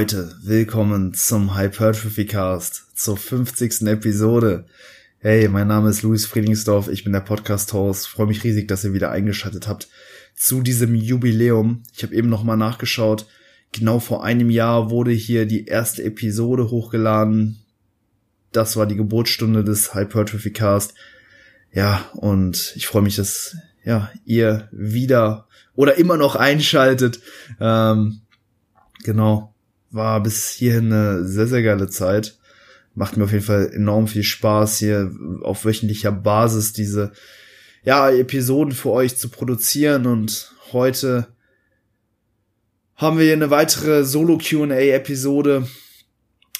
Leute, willkommen zum Hypertrophy Cast, zur 50. Episode. Hey, mein Name ist Luis Friedingsdorf, ich bin der Podcast-Host. Freue mich riesig, dass ihr wieder eingeschaltet habt zu diesem Jubiläum. Ich habe eben nochmal nachgeschaut. Genau vor einem Jahr wurde hier die erste Episode hochgeladen. Das war die Geburtsstunde des Hypertrophy Cast. Ja, und ich freue mich, dass ja, ihr wieder oder immer noch einschaltet. Ähm, genau. War bis hierhin eine sehr, sehr geile Zeit. Macht mir auf jeden Fall enorm viel Spaß, hier auf wöchentlicher Basis diese ja, Episoden für euch zu produzieren. Und heute haben wir hier eine weitere Solo-QA-Episode,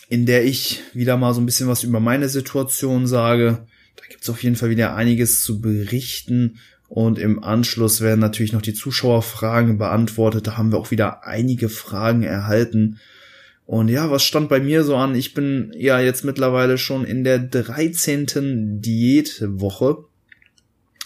in der ich wieder mal so ein bisschen was über meine Situation sage. Da gibt's auf jeden Fall wieder einiges zu berichten und im Anschluss werden natürlich noch die Zuschauerfragen beantwortet. Da haben wir auch wieder einige Fragen erhalten. Und ja, was stand bei mir so an? Ich bin ja jetzt mittlerweile schon in der 13. Diätwoche.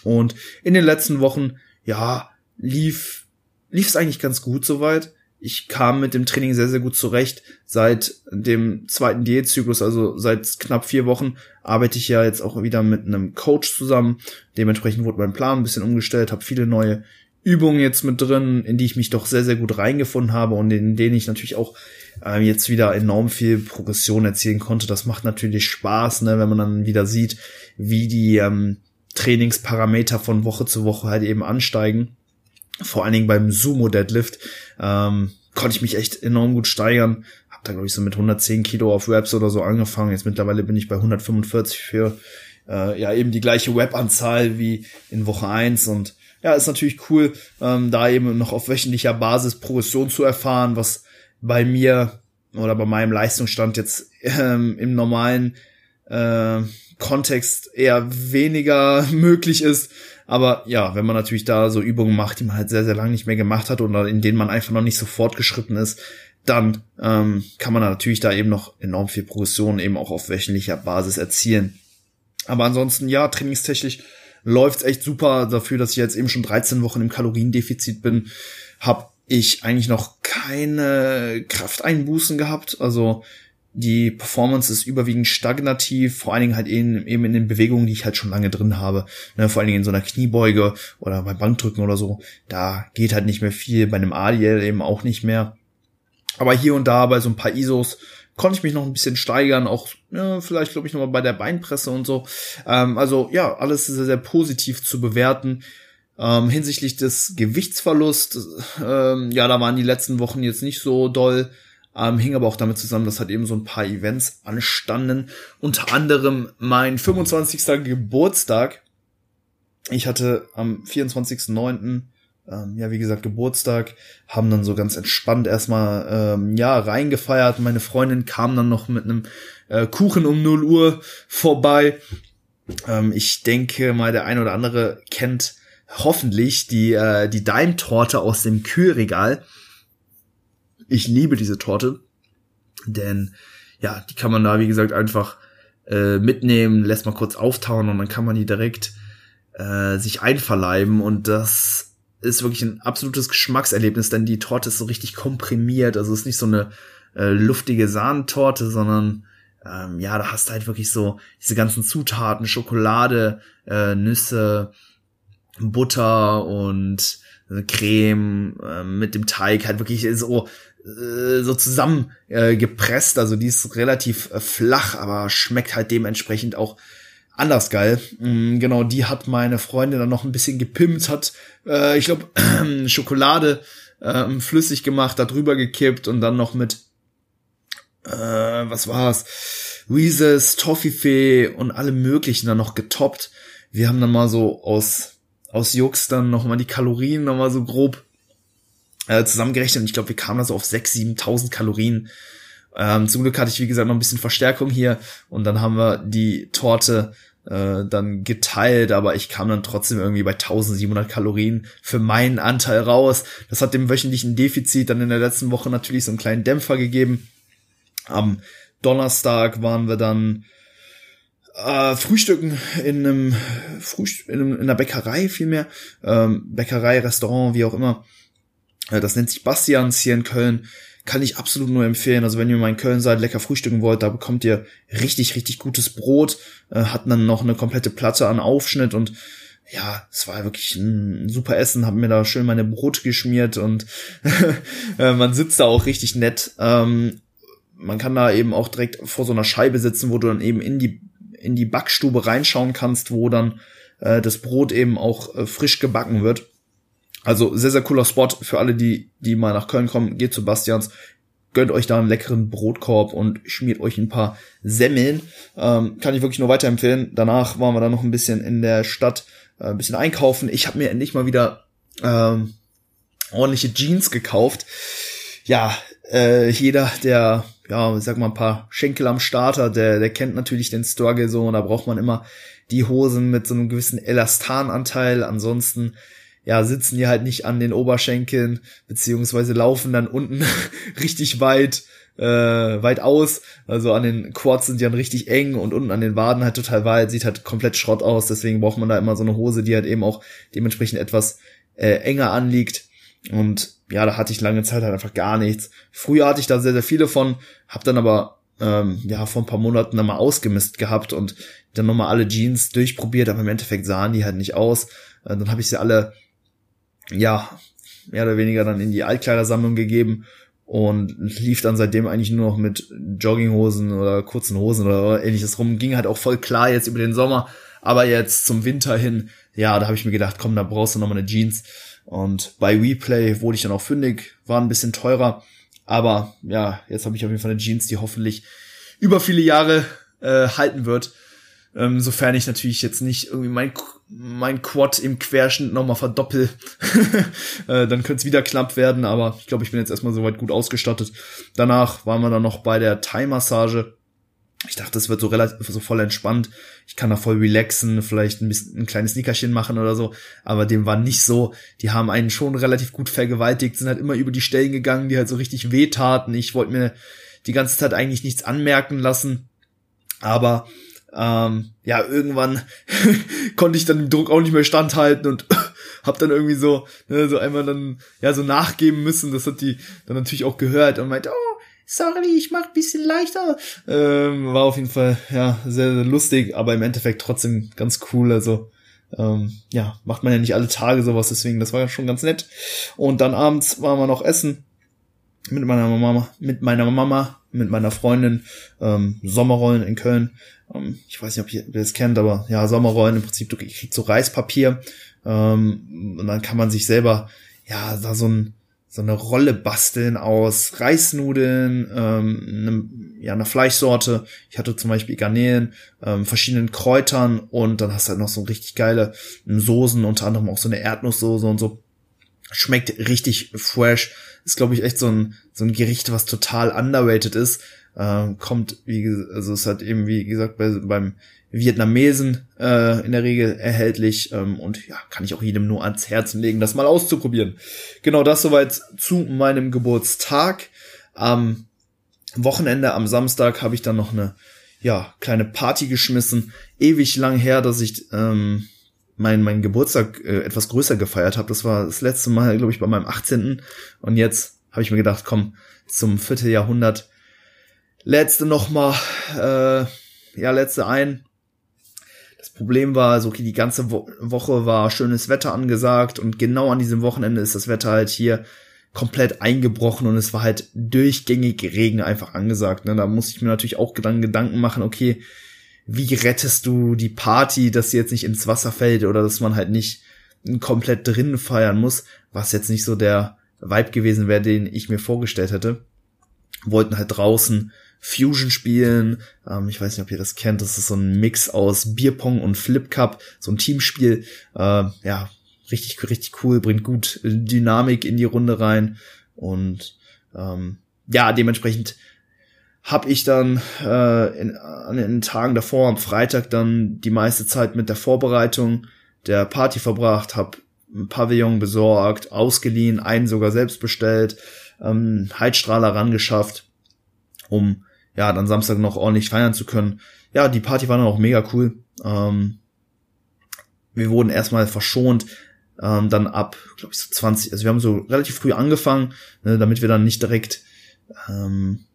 Und in den letzten Wochen, ja, lief, lief es eigentlich ganz gut soweit ich kam mit dem Training sehr, sehr gut zurecht. Seit dem zweiten Diätzyklus, also seit knapp vier Wochen, arbeite ich ja jetzt auch wieder mit einem Coach zusammen. Dementsprechend wurde mein Plan ein bisschen umgestellt, habe viele neue Übungen jetzt mit drin, in die ich mich doch sehr, sehr gut reingefunden habe und in denen ich natürlich auch äh, jetzt wieder enorm viel Progression erzielen konnte. Das macht natürlich Spaß, ne, wenn man dann wieder sieht, wie die ähm, Trainingsparameter von Woche zu Woche halt eben ansteigen vor allen Dingen beim Sumo Deadlift ähm, konnte ich mich echt enorm gut steigern. Hab da glaube ich so mit 110 Kilo auf Reps oder so angefangen. Jetzt mittlerweile bin ich bei 145 für äh, ja eben die gleiche Web-Anzahl wie in Woche 1 und ja, ist natürlich cool, ähm, da eben noch auf wöchentlicher Basis Progression zu erfahren, was bei mir oder bei meinem Leistungsstand jetzt ähm, im normalen äh, Kontext eher weniger möglich ist. Aber ja, wenn man natürlich da so Übungen macht, die man halt sehr, sehr lange nicht mehr gemacht hat oder in denen man einfach noch nicht so fortgeschritten ist, dann ähm, kann man natürlich da eben noch enorm viel Progression eben auch auf wöchentlicher Basis erzielen. Aber ansonsten, ja, trainingstechnisch läuft's echt super. Dafür, dass ich jetzt eben schon 13 Wochen im Kaloriendefizit bin, habe ich eigentlich noch keine Krafteinbußen gehabt. Also die Performance ist überwiegend stagnativ, vor allen Dingen halt eben, eben in den Bewegungen, die ich halt schon lange drin habe. Ne, vor allen Dingen in so einer Kniebeuge oder beim Bankdrücken oder so. Da geht halt nicht mehr viel, bei einem ADL eben auch nicht mehr. Aber hier und da bei so ein paar ISOs konnte ich mich noch ein bisschen steigern, auch ja, vielleicht glaube ich nochmal bei der Beinpresse und so. Ähm, also ja, alles sehr, sehr positiv zu bewerten. Ähm, hinsichtlich des Gewichtsverlusts, ähm, ja, da waren die letzten Wochen jetzt nicht so doll. Ähm, hing aber auch damit zusammen, dass halt eben so ein paar Events anstanden. Unter anderem mein 25. Geburtstag. Ich hatte am 24.09. Ähm, ja, wie gesagt, Geburtstag, haben dann so ganz entspannt erstmal ähm, ja reingefeiert. Meine Freundin kam dann noch mit einem äh, Kuchen um 0 Uhr vorbei. Ähm, ich denke mal, der ein oder andere kennt hoffentlich die, äh, die Daim-Torte aus dem Kühlregal. Ich liebe diese Torte, denn ja, die kann man da, wie gesagt, einfach äh, mitnehmen, lässt mal kurz auftauen und dann kann man die direkt äh, sich einverleiben und das ist wirklich ein absolutes Geschmackserlebnis, denn die Torte ist so richtig komprimiert, also ist nicht so eine äh, luftige Sahnentorte, sondern ähm, ja, da hast du halt wirklich so diese ganzen Zutaten, Schokolade, äh, Nüsse, Butter und äh, Creme äh, mit dem Teig halt wirklich so äh, so zusammen äh, gepresst. Also die ist relativ äh, flach, aber schmeckt halt dementsprechend auch anders geil. Mhm, genau, die hat meine Freundin dann noch ein bisschen gepimpt, hat, äh, ich glaube, Schokolade äh, flüssig gemacht, da drüber gekippt und dann noch mit, äh, was war's, Reese's, Toffifee und alle möglichen dann noch getoppt. Wir haben dann mal so aus, aus Jux dann noch mal die Kalorien noch mal so grob äh, zusammengerechnet und ich glaube, wir kamen da so auf 6.000, 7.000 Kalorien. Ähm, zum Glück hatte ich, wie gesagt, noch ein bisschen Verstärkung hier und dann haben wir die Torte äh, dann geteilt, aber ich kam dann trotzdem irgendwie bei 1700 Kalorien für meinen Anteil raus. Das hat dem wöchentlichen Defizit dann in der letzten Woche natürlich so einen kleinen Dämpfer gegeben. Am Donnerstag waren wir dann äh, Frühstücken in einem, Frühst in, einem, in einer Bäckerei vielmehr, ähm, Bäckerei, Restaurant, wie auch immer. Äh, das nennt sich Bastians hier in Köln. Kann ich absolut nur empfehlen. Also wenn ihr mal in Köln seid, lecker frühstücken wollt, da bekommt ihr richtig, richtig gutes Brot, äh, hat dann noch eine komplette Platte an Aufschnitt und ja, es war wirklich ein super Essen, hab mir da schön meine Brot geschmiert und äh, man sitzt da auch richtig nett. Ähm, man kann da eben auch direkt vor so einer Scheibe sitzen, wo du dann eben in die in die Backstube reinschauen kannst, wo dann äh, das Brot eben auch äh, frisch gebacken wird. Also sehr, sehr cooler Spot für alle, die, die mal nach Köln kommen. Geht zu Bastians, gönnt euch da einen leckeren Brotkorb und schmiert euch ein paar Semmeln. Ähm, kann ich wirklich nur weiterempfehlen. Danach waren wir dann noch ein bisschen in der Stadt, äh, ein bisschen einkaufen. Ich habe mir endlich mal wieder ähm, ordentliche Jeans gekauft. Ja, äh, jeder, der, ja, sag mal, ein paar Schenkel am Starter, der, der kennt natürlich den Struggle so und da braucht man immer die Hosen mit so einem gewissen Elastananteil. Ansonsten ja, sitzen die halt nicht an den Oberschenkeln, beziehungsweise laufen dann unten richtig weit, äh, weit aus. Also an den Quads sind die dann richtig eng und unten an den Waden halt total weit, sieht halt komplett Schrott aus. Deswegen braucht man da immer so eine Hose, die halt eben auch dementsprechend etwas äh, enger anliegt. Und ja, da hatte ich lange Zeit halt einfach gar nichts. Früher hatte ich da sehr, sehr viele von, hab dann aber ähm, ja vor ein paar Monaten dann mal ausgemisst gehabt und dann nochmal alle Jeans durchprobiert, aber im Endeffekt sahen die halt nicht aus. Äh, dann habe ich sie alle ja, mehr oder weniger dann in die Altkleidersammlung gegeben und lief dann seitdem eigentlich nur noch mit Jogginghosen oder kurzen Hosen oder ähnliches rum. Ging halt auch voll klar jetzt über den Sommer, aber jetzt zum Winter hin, ja, da habe ich mir gedacht, komm, da brauchst du noch mal eine Jeans. Und bei WePlay wurde ich dann auch fündig, war ein bisschen teurer, aber ja, jetzt habe ich auf jeden Fall eine Jeans, die hoffentlich über viele Jahre äh, halten wird. Ähm, sofern ich natürlich jetzt nicht irgendwie mein, mein Quad im Querschnitt nochmal verdoppel, äh, dann könnte es wieder knapp werden, aber ich glaube, ich bin jetzt erstmal soweit gut ausgestattet. Danach waren wir dann noch bei der Thai-Massage. Ich dachte, das wird so relativ so voll entspannt. Ich kann da voll relaxen, vielleicht ein bisschen ein kleines Nickerchen machen oder so. Aber dem war nicht so. Die haben einen schon relativ gut vergewaltigt, sind halt immer über die Stellen gegangen, die halt so richtig wehtaten. Ich wollte mir die ganze Zeit eigentlich nichts anmerken lassen. Aber ähm, ja, irgendwann konnte ich dann dem Druck auch nicht mehr standhalten und hab dann irgendwie so, ne, so einmal dann, ja, so nachgeben müssen. Das hat die dann natürlich auch gehört und meinte, oh, sorry, ich mach bisschen leichter. Ähm, war auf jeden Fall, ja, sehr, sehr lustig, aber im Endeffekt trotzdem ganz cool. Also, ähm, ja, macht man ja nicht alle Tage sowas, deswegen, das war ja schon ganz nett. Und dann abends waren wir noch essen mit meiner Mama, mit meiner Mama, mit meiner Freundin, ähm, Sommerrollen in Köln. Ähm, ich weiß nicht, ob ihr das kennt, aber ja, Sommerrollen im Prinzip, du kriegst so Reispapier ähm, und dann kann man sich selber ja da so ein so eine Rolle basteln aus Reisnudeln, ähm, einem, ja, einer Fleischsorte. Ich hatte zum Beispiel Garnelen, ähm, verschiedenen Kräutern und dann hast du halt noch so richtig geile Soßen, unter anderem auch so eine Erdnusssoße und so. Schmeckt richtig fresh. Ist, glaube ich, echt so ein, so ein Gericht, was total underrated ist. Ähm, kommt, wie also es hat eben, wie gesagt, bei, beim Vietnamesen äh, in der Regel erhältlich ähm, und ja, kann ich auch jedem nur ans Herzen legen, das mal auszuprobieren. Genau das soweit zu meinem Geburtstag. Am Wochenende, am Samstag, habe ich dann noch eine ja, kleine Party geschmissen. Ewig lang her, dass ich ähm, mein, mein Geburtstag äh, etwas größer gefeiert habe. Das war das letzte Mal, glaube ich, bei meinem 18. Und jetzt habe ich mir gedacht, komm, zum Vierteljahrhundert letzte noch mal, äh, ja, letzte ein. Das Problem war, so okay, die ganze Wo Woche war schönes Wetter angesagt und genau an diesem Wochenende ist das Wetter halt hier komplett eingebrochen und es war halt durchgängig Regen einfach angesagt. Ne? Da musste ich mir natürlich auch Gedanken machen, okay, wie rettest du die Party, dass sie jetzt nicht ins Wasser fällt oder dass man halt nicht komplett drinnen feiern muss, was jetzt nicht so der Vibe gewesen wäre, den ich mir vorgestellt hätte. Wollten halt draußen Fusion spielen. Ähm, ich weiß nicht, ob ihr das kennt. Das ist so ein Mix aus Bierpong und Flip Cup, so ein Teamspiel. Äh, ja, richtig, richtig cool, bringt gut Dynamik in die Runde rein. Und ähm, ja, dementsprechend habe ich dann äh, in, an den Tagen davor, am Freitag, dann die meiste Zeit mit der Vorbereitung der Party verbracht, habe ein Pavillon besorgt, ausgeliehen, einen sogar selbst bestellt, ähm, Heizstrahler rangeschafft, um ja, dann Samstag noch ordentlich feiern zu können. Ja, die Party war dann auch mega cool. Ähm, wir wurden erstmal verschont, ähm, dann ab, glaube ich, so 20, also wir haben so relativ früh angefangen, ne, damit wir dann nicht direkt ähm,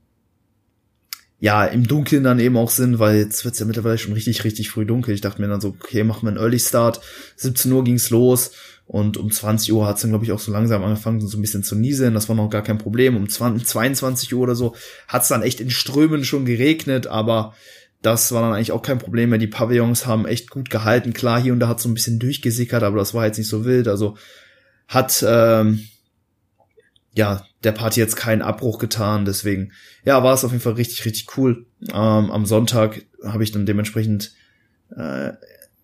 ja, im Dunkeln dann eben auch sind, weil jetzt wird's ja mittlerweile schon richtig, richtig früh dunkel. Ich dachte mir dann so, okay, machen wir einen Early Start. 17 Uhr ging's los und um 20 Uhr hat's dann, glaube ich, auch so langsam angefangen, so ein bisschen zu nieseln. Das war noch gar kein Problem. Um 20, 22 Uhr oder so hat's dann echt in Strömen schon geregnet, aber das war dann eigentlich auch kein Problem mehr. Die Pavillons haben echt gut gehalten. Klar, hier und da hat so ein bisschen durchgesickert, aber das war jetzt nicht so wild. Also hat ähm, ja der Party jetzt keinen Abbruch getan. Deswegen, ja, war es auf jeden Fall richtig, richtig cool. Ähm, am Sonntag habe ich dann dementsprechend äh,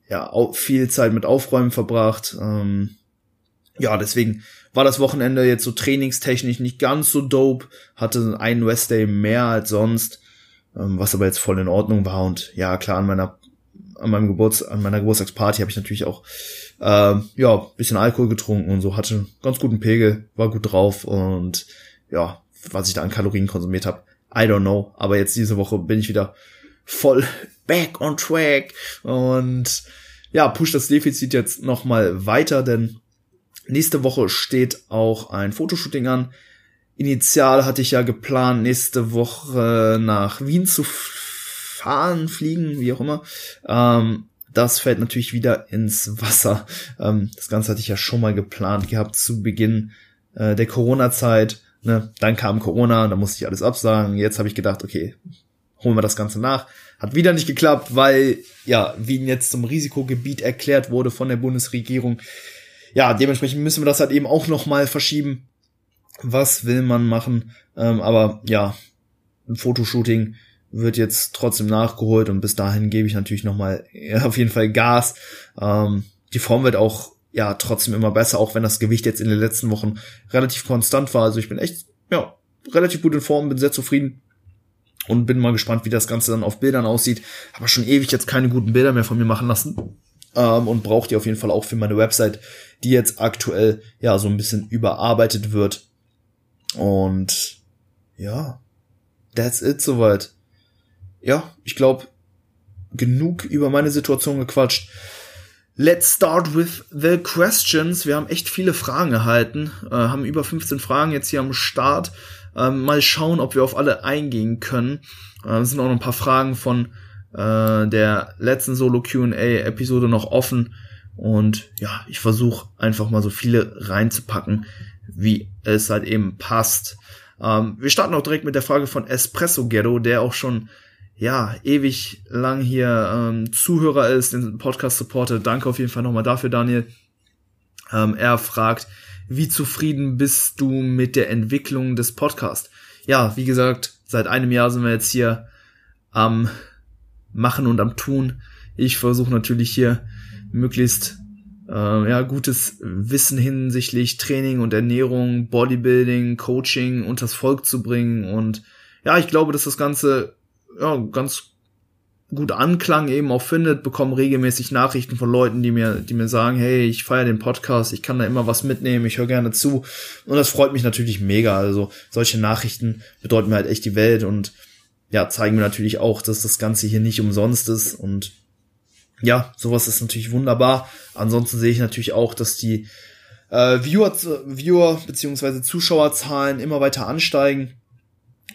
ja viel Zeit mit Aufräumen verbracht. Ähm, ja, deswegen war das Wochenende jetzt so trainingstechnisch nicht ganz so dope. Hatte einen Westday mehr als sonst, ähm, was aber jetzt voll in Ordnung war. Und ja, klar, an meiner an meinem Geburts an meiner Geburtstagsparty habe ich natürlich auch äh, ja, bisschen Alkohol getrunken und so, hatte ganz guten Pegel, war gut drauf und ja, was ich da an Kalorien konsumiert habe, I don't know. Aber jetzt diese Woche bin ich wieder voll back on track und ja, push das Defizit jetzt nochmal weiter, denn nächste Woche steht auch ein Fotoshooting an. Initial hatte ich ja geplant, nächste Woche nach Wien zu fahren, fliegen, wie auch immer. Ähm, das fällt natürlich wieder ins Wasser. Ähm, das Ganze hatte ich ja schon mal geplant gehabt zu Beginn äh, der Corona-Zeit. Ne? Dann kam Corona, da musste ich alles absagen. Jetzt habe ich gedacht, okay, holen wir das Ganze nach. Hat wieder nicht geklappt, weil ja Wien jetzt zum Risikogebiet erklärt wurde von der Bundesregierung. Ja, dementsprechend müssen wir das halt eben auch noch mal verschieben. Was will man machen? Ähm, aber ja, ein Fotoshooting wird jetzt trotzdem nachgeholt und bis dahin gebe ich natürlich nochmal ja, auf jeden Fall Gas. Ähm, die Form wird auch ja trotzdem immer besser, auch wenn das Gewicht jetzt in den letzten Wochen relativ konstant war. Also ich bin echt ja relativ gut in Form, bin sehr zufrieden und bin mal gespannt, wie das Ganze dann auf Bildern aussieht. Aber schon ewig jetzt keine guten Bilder mehr von mir machen lassen ähm, und braucht die auf jeden Fall auch für meine Website, die jetzt aktuell ja so ein bisschen überarbeitet wird. Und ja, that's it soweit ja, ich glaube, genug über meine Situation gequatscht. Let's start with the questions. Wir haben echt viele Fragen erhalten, äh, haben über 15 Fragen jetzt hier am Start. Ähm, mal schauen, ob wir auf alle eingehen können. Äh, es sind auch noch ein paar Fragen von äh, der letzten Solo QA-Episode noch offen. Und ja, ich versuche einfach mal so viele reinzupacken, wie es halt eben passt. Ähm, wir starten auch direkt mit der Frage von Espresso Ghetto, der auch schon ja, ewig lang hier ähm, Zuhörer ist, den Podcast supportet. Danke auf jeden Fall nochmal dafür, Daniel. Ähm, er fragt, wie zufrieden bist du mit der Entwicklung des Podcasts? Ja, wie gesagt, seit einem Jahr sind wir jetzt hier am Machen und am Tun. Ich versuche natürlich hier möglichst äh, ja, gutes Wissen hinsichtlich Training und Ernährung, Bodybuilding, Coaching unters Volk zu bringen. Und ja, ich glaube, dass das Ganze ja, ganz gut Anklang eben auch findet, bekomme regelmäßig Nachrichten von Leuten, die mir, die mir sagen, hey, ich feiere den Podcast, ich kann da immer was mitnehmen, ich höre gerne zu. Und das freut mich natürlich mega. Also solche Nachrichten bedeuten mir halt echt die Welt und ja, zeigen mir natürlich auch, dass das Ganze hier nicht umsonst ist. Und ja, sowas ist natürlich wunderbar. Ansonsten sehe ich natürlich auch, dass die äh, Viewer, Viewer beziehungsweise Zuschauerzahlen immer weiter ansteigen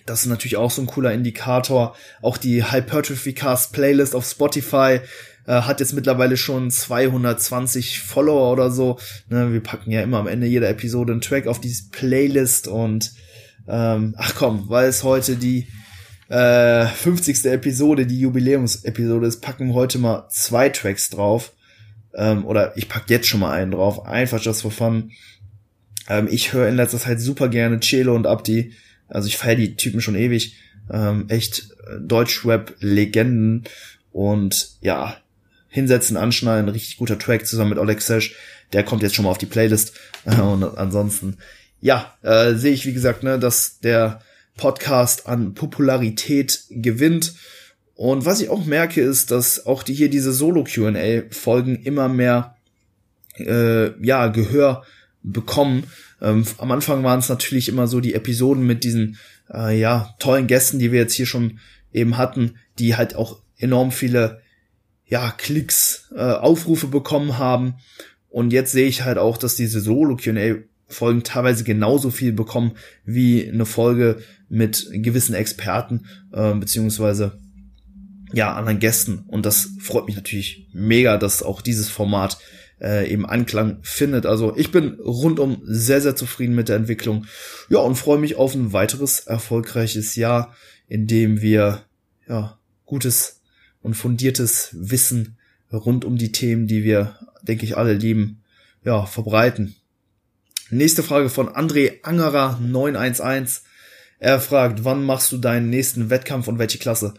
das ist natürlich auch so ein cooler Indikator. Auch die Hypertrophy Cast Playlist auf Spotify äh, hat jetzt mittlerweile schon 220 Follower oder so. Ne, wir packen ja immer am Ende jeder Episode einen Track auf diese Playlist und ähm, ach komm, weil es heute die äh, 50. Episode, die Jubiläumsepisode ist, packen wir heute mal zwei Tracks drauf. Ähm, oder ich pack jetzt schon mal einen drauf, einfach just for fun. Ähm, ich höre in letzter Zeit super gerne Chelo und Abdi. Also ich feiere die Typen schon ewig. Ähm, echt äh, Deutschrap-Legenden. Und ja, hinsetzen, anschneiden, richtig guter Track zusammen mit Oleg Sesh. Der kommt jetzt schon mal auf die Playlist. Und ansonsten, ja, äh, sehe ich, wie gesagt, ne, dass der Podcast an Popularität gewinnt. Und was ich auch merke, ist, dass auch die hier diese Solo-QA-Folgen immer mehr äh, ja, Gehör bekommen. Ähm, am Anfang waren es natürlich immer so die Episoden mit diesen äh, ja tollen Gästen, die wir jetzt hier schon eben hatten, die halt auch enorm viele ja Klicks, äh, Aufrufe bekommen haben. Und jetzt sehe ich halt auch, dass diese Solo Q&A Folgen teilweise genauso viel bekommen wie eine Folge mit gewissen Experten äh, beziehungsweise ja anderen Gästen und das freut mich natürlich mega, dass auch dieses Format äh, eben Anklang findet. Also ich bin rundum sehr sehr zufrieden mit der Entwicklung. Ja und freue mich auf ein weiteres erfolgreiches Jahr, in dem wir ja gutes und fundiertes Wissen rund um die Themen, die wir denke ich alle lieben, ja verbreiten. Nächste Frage von André Angerer 911. Er fragt, wann machst du deinen nächsten Wettkampf und welche Klasse?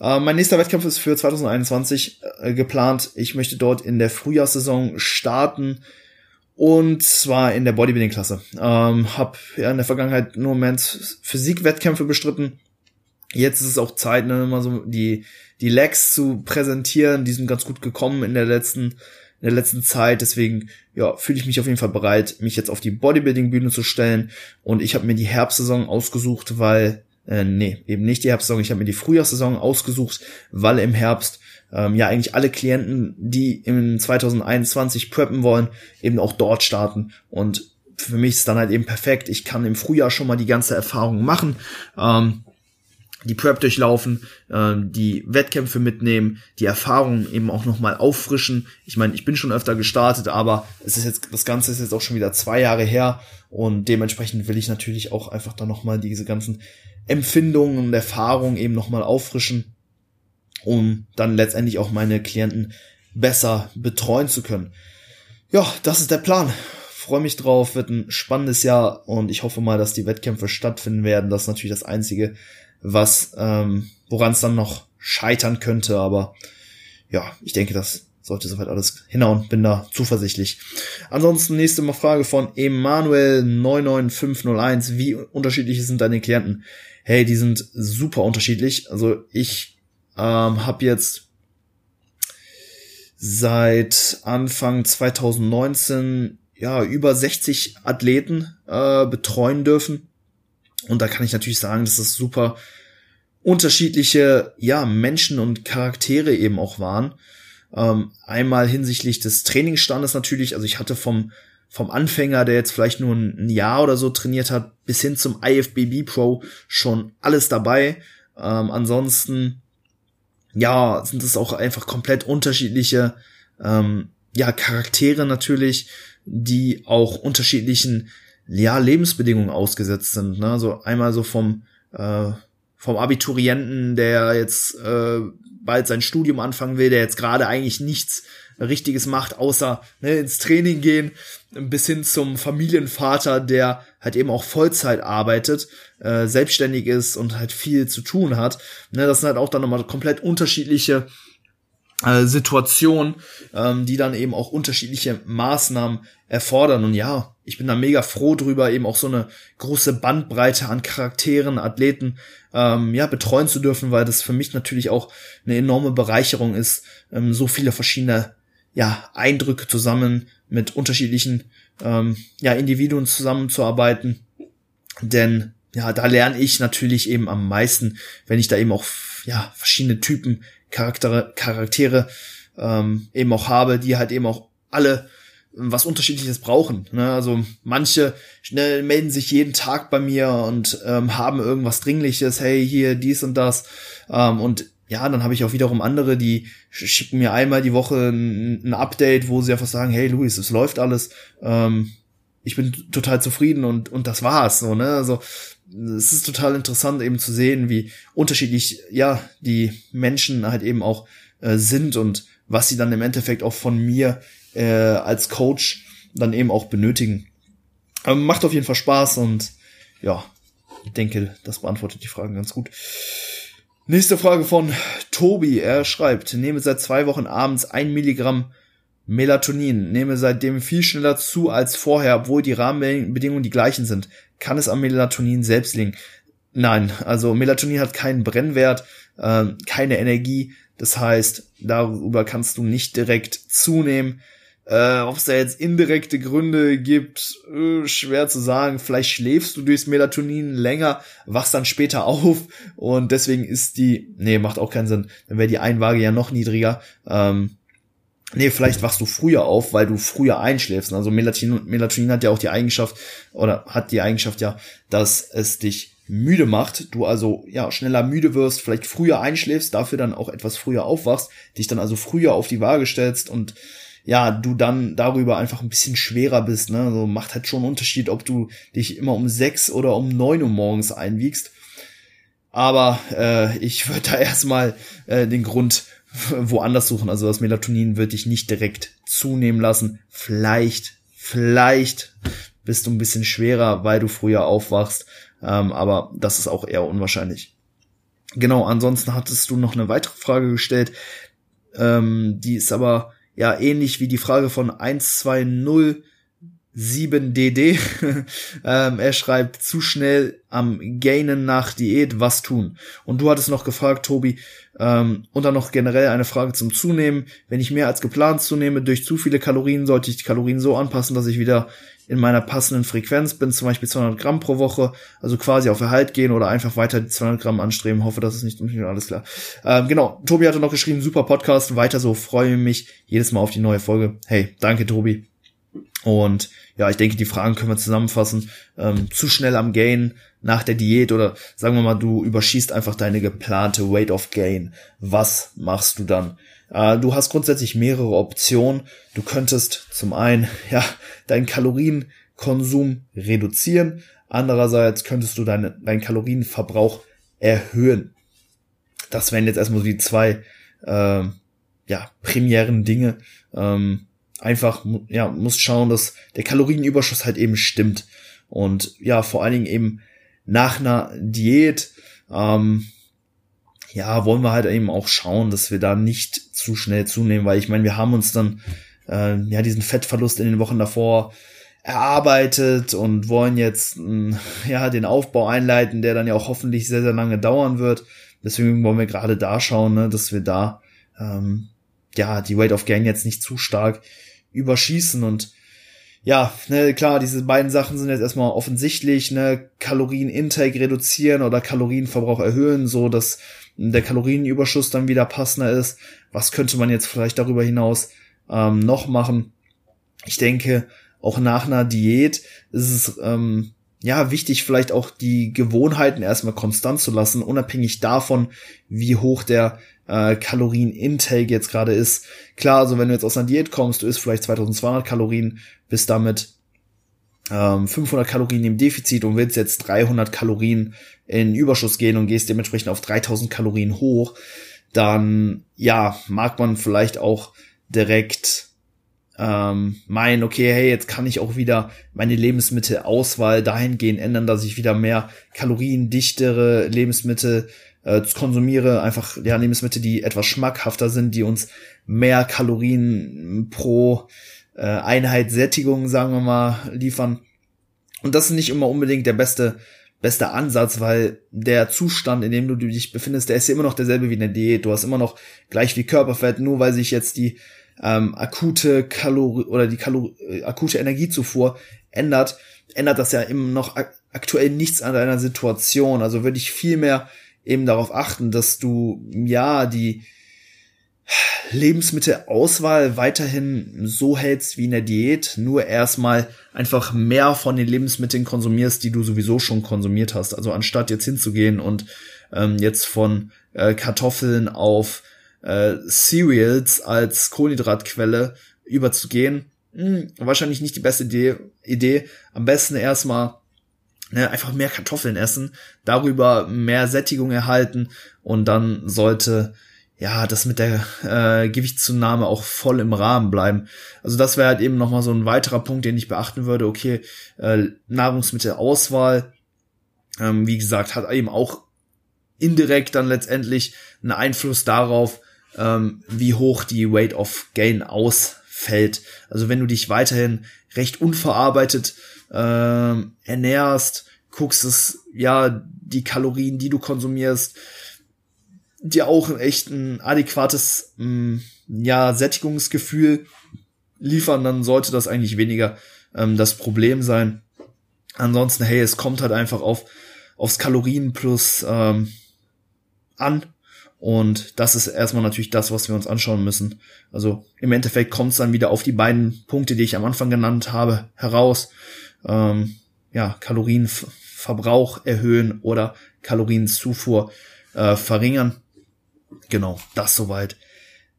Äh, mein nächster Wettkampf ist für 2021 äh, geplant. Ich möchte dort in der Frühjahrssaison starten und zwar in der Bodybuilding-Klasse. Ähm, hab ja in der Vergangenheit nur Moment Physik-Wettkämpfe bestritten. Jetzt ist es auch Zeit, ne, mal so die die Legs zu präsentieren. Die sind ganz gut gekommen in der letzten in der letzten Zeit. Deswegen ja, fühle ich mich auf jeden Fall bereit, mich jetzt auf die Bodybuilding-Bühne zu stellen. Und ich habe mir die Herbstsaison ausgesucht, weil, äh, nee, eben nicht die Herbstsaison, ich habe mir die Frühjahrssaison ausgesucht, weil im Herbst ähm, ja eigentlich alle Klienten, die im 2021 preppen wollen, eben auch dort starten. Und für mich ist dann halt eben perfekt. Ich kann im Frühjahr schon mal die ganze Erfahrung machen. Ähm, die Prep durchlaufen, äh, die Wettkämpfe mitnehmen, die Erfahrungen eben auch nochmal auffrischen. Ich meine, ich bin schon öfter gestartet, aber es ist jetzt, das Ganze ist jetzt auch schon wieder zwei Jahre her und dementsprechend will ich natürlich auch einfach da nochmal diese ganzen Empfindungen und Erfahrungen eben nochmal auffrischen, um dann letztendlich auch meine Klienten besser betreuen zu können. Ja, das ist der Plan. Freue mich drauf, wird ein spannendes Jahr und ich hoffe mal, dass die Wettkämpfe stattfinden werden. Das ist natürlich das Einzige, was, ähm, woran es dann noch scheitern könnte, aber ja, ich denke, das sollte soweit alles hinhauen, bin da zuversichtlich. Ansonsten nächste Mal Frage von Emanuel 99501, wie unterschiedlich sind deine Klienten? Hey, die sind super unterschiedlich. Also ich ähm, habe jetzt seit Anfang 2019 ja über 60 Athleten äh, betreuen dürfen und da kann ich natürlich sagen, dass es super unterschiedliche, ja, Menschen und Charaktere eben auch waren. Ähm, einmal hinsichtlich des Trainingsstandes natürlich, also ich hatte vom, vom Anfänger, der jetzt vielleicht nur ein Jahr oder so trainiert hat, bis hin zum IFBB Pro schon alles dabei. Ähm, ansonsten, ja, sind es auch einfach komplett unterschiedliche, ähm, ja, Charaktere natürlich, die auch unterschiedlichen ja, Lebensbedingungen ausgesetzt sind. Ne? So einmal so vom, äh, vom Abiturienten, der jetzt äh, bald sein Studium anfangen will, der jetzt gerade eigentlich nichts Richtiges macht, außer ne, ins Training gehen, bis hin zum Familienvater, der halt eben auch Vollzeit arbeitet, äh, selbstständig ist und halt viel zu tun hat. Ne, das sind halt auch dann nochmal komplett unterschiedliche äh, Situationen, ähm, die dann eben auch unterschiedliche Maßnahmen erfordern. Und ja, ich bin da mega froh drüber, eben auch so eine große Bandbreite an Charakteren, Athleten ähm, ja betreuen zu dürfen, weil das für mich natürlich auch eine enorme Bereicherung ist, ähm, so viele verschiedene ja Eindrücke zusammen mit unterschiedlichen ähm, ja Individuen zusammenzuarbeiten. Denn ja, da lerne ich natürlich eben am meisten, wenn ich da eben auch ja verschiedene Typen Charaktere, Charaktere ähm, eben auch habe, die halt eben auch alle was unterschiedliches brauchen. Ne? Also manche schnell melden sich jeden Tag bei mir und ähm, haben irgendwas Dringliches, hey, hier dies und das. Ähm, und ja, dann habe ich auch wiederum andere, die schicken mir einmal die Woche ein, Update, wo sie einfach sagen, hey Luis, es läuft alles. Ähm, ich bin total zufrieden und, und das war's. So, ne? Also es ist total interessant eben zu sehen, wie unterschiedlich ja die Menschen halt eben auch äh, sind und was sie dann im Endeffekt auch von mir äh, als Coach dann eben auch benötigen. Aber macht auf jeden Fall Spaß und ja, ich denke, das beantwortet die Fragen ganz gut. Nächste Frage von Tobi. Er schreibt, nehme seit zwei Wochen abends ein Milligramm Melatonin, nehme seitdem viel schneller zu als vorher, obwohl die Rahmenbedingungen die gleichen sind. Kann es am Melatonin selbst liegen? Nein, also Melatonin hat keinen Brennwert, äh, keine Energie. Das heißt, darüber kannst du nicht direkt zunehmen. Äh, Ob es da jetzt indirekte Gründe gibt, äh, schwer zu sagen. Vielleicht schläfst du durchs Melatonin länger, wachst dann später auf und deswegen ist die, nee, macht auch keinen Sinn. Dann wäre die Einwaage ja noch niedriger. Ähm, Nee, vielleicht wachst du früher auf, weil du früher einschläfst. Also Melatonin, Melatonin hat ja auch die Eigenschaft, oder hat die Eigenschaft ja, dass es dich müde macht, du also ja schneller müde wirst, vielleicht früher einschläfst, dafür dann auch etwas früher aufwachst, dich dann also früher auf die Waage stellst und ja, du dann darüber einfach ein bisschen schwerer bist, ne? Also macht halt schon einen Unterschied, ob du dich immer um sechs oder um neun Uhr morgens einwiegst. Aber äh, ich würde da erstmal äh, den Grund woanders suchen. Also das Melatonin wird dich nicht direkt zunehmen lassen. Vielleicht, vielleicht bist du ein bisschen schwerer, weil du früher aufwachst. Ähm, aber das ist auch eher unwahrscheinlich. Genau, ansonsten hattest du noch eine weitere Frage gestellt. Ähm, die ist aber ja ähnlich wie die Frage von 1207DD. ähm, er schreibt zu schnell am Gainen nach Diät, was tun? Und du hattest noch gefragt, Tobi, ähm, und dann noch generell eine Frage zum Zunehmen. Wenn ich mehr als geplant zunehme durch zu viele Kalorien, sollte ich die Kalorien so anpassen, dass ich wieder in meiner passenden Frequenz bin, zum Beispiel 200 Gramm pro Woche, also quasi auf Erhalt gehen oder einfach weiter die 200 Gramm anstreben. Hoffe, das ist nicht alles klar. Ähm, genau, Tobi hatte noch geschrieben, super Podcast, weiter so, freue mich jedes Mal auf die neue Folge. Hey, danke Tobi. Und ja, ich denke, die Fragen können wir zusammenfassen. Ähm, zu schnell am Gain nach der Diät oder sagen wir mal, du überschießt einfach deine geplante Weight of Gain. Was machst du dann? Äh, du hast grundsätzlich mehrere Optionen. Du könntest zum einen, ja, deinen Kalorienkonsum reduzieren. Andererseits könntest du deine, deinen Kalorienverbrauch erhöhen. Das wären jetzt erstmal so die zwei, äh, ja, primären Dinge. Ähm, einfach, ja, musst schauen, dass der Kalorienüberschuss halt eben stimmt. Und ja, vor allen Dingen eben nach einer Diät, ähm, ja, wollen wir halt eben auch schauen, dass wir da nicht zu schnell zunehmen, weil ich meine, wir haben uns dann äh, ja diesen Fettverlust in den Wochen davor erarbeitet und wollen jetzt äh, ja den Aufbau einleiten, der dann ja auch hoffentlich sehr sehr lange dauern wird. Deswegen wollen wir gerade da schauen, ne, dass wir da ähm, ja die Weight of Gain jetzt nicht zu stark überschießen und ja, ne, klar, diese beiden Sachen sind jetzt erstmal offensichtlich, ne, Kalorienintake reduzieren oder Kalorienverbrauch erhöhen, so dass der Kalorienüberschuss dann wieder passender ist. Was könnte man jetzt vielleicht darüber hinaus ähm, noch machen? Ich denke, auch nach einer Diät ist es ähm, ja wichtig, vielleicht auch die Gewohnheiten erstmal konstant zu lassen, unabhängig davon, wie hoch der äh, Kalorienintake jetzt gerade ist. Klar, also wenn du jetzt aus einer Diät kommst, du isst vielleicht 2200 Kalorien, bist damit ähm, 500 Kalorien im Defizit und willst jetzt 300 Kalorien in Überschuss gehen und gehst dementsprechend auf 3000 Kalorien hoch, dann ja, mag man vielleicht auch direkt ähm, meinen, okay, hey, jetzt kann ich auch wieder meine Lebensmittelauswahl dahingehend ändern, dass ich wieder mehr kaloriendichtere Lebensmittel äh, konsumiere, einfach ja Lebensmittel, die etwas schmackhafter sind, die uns mehr Kalorien pro äh, Einheit Sättigung, sagen wir mal, liefern. Und das ist nicht immer unbedingt der beste beste Ansatz, weil der Zustand, in dem du dich befindest, der ist ja immer noch derselbe wie in der Diät. Du hast immer noch gleich wie Körperfett, nur weil sich jetzt die ähm, akute Kalorie oder die Kalor äh, akute Energiezufuhr ändert, ändert das ja immer noch ak aktuell nichts an deiner Situation. Also würde ich viel mehr eben darauf achten, dass du ja die Lebensmittelauswahl weiterhin so hältst wie in der Diät, nur erstmal einfach mehr von den Lebensmitteln konsumierst, die du sowieso schon konsumiert hast. Also anstatt jetzt hinzugehen und ähm, jetzt von äh, Kartoffeln auf äh, Cereals als Kohlenhydratquelle überzugehen, mh, hm, wahrscheinlich nicht die beste Idee. Idee. Am besten erstmal ne, einfach mehr Kartoffeln essen, darüber mehr Sättigung erhalten und dann sollte ja, das mit der äh, Gewichtszunahme auch voll im Rahmen bleiben. Also das wäre halt eben nochmal so ein weiterer Punkt, den ich beachten würde. Okay, äh, Nahrungsmittelauswahl, ähm, wie gesagt, hat eben auch indirekt dann letztendlich einen Einfluss darauf, ähm, wie hoch die Weight of Gain ausfällt. Also wenn du dich weiterhin recht unverarbeitet äh, ernährst, guckst es, ja, die Kalorien, die du konsumierst, dir auch echt ein adäquates mh, mm, ja, Sättigungsgefühl liefern, dann sollte das eigentlich weniger ähm, das Problem sein. Ansonsten, hey, es kommt halt einfach auf aufs Kalorien plus ähm, an Und das ist erstmal natürlich das, was wir uns anschauen müssen. Also im Endeffekt kommt es dann wieder auf die beiden Punkte, die ich am Anfang genannt habe, heraus. Ähm, ja, Kalorienverbrauch erhöhen oder Kalorienzufuhr äh, verringern. Genau, das soweit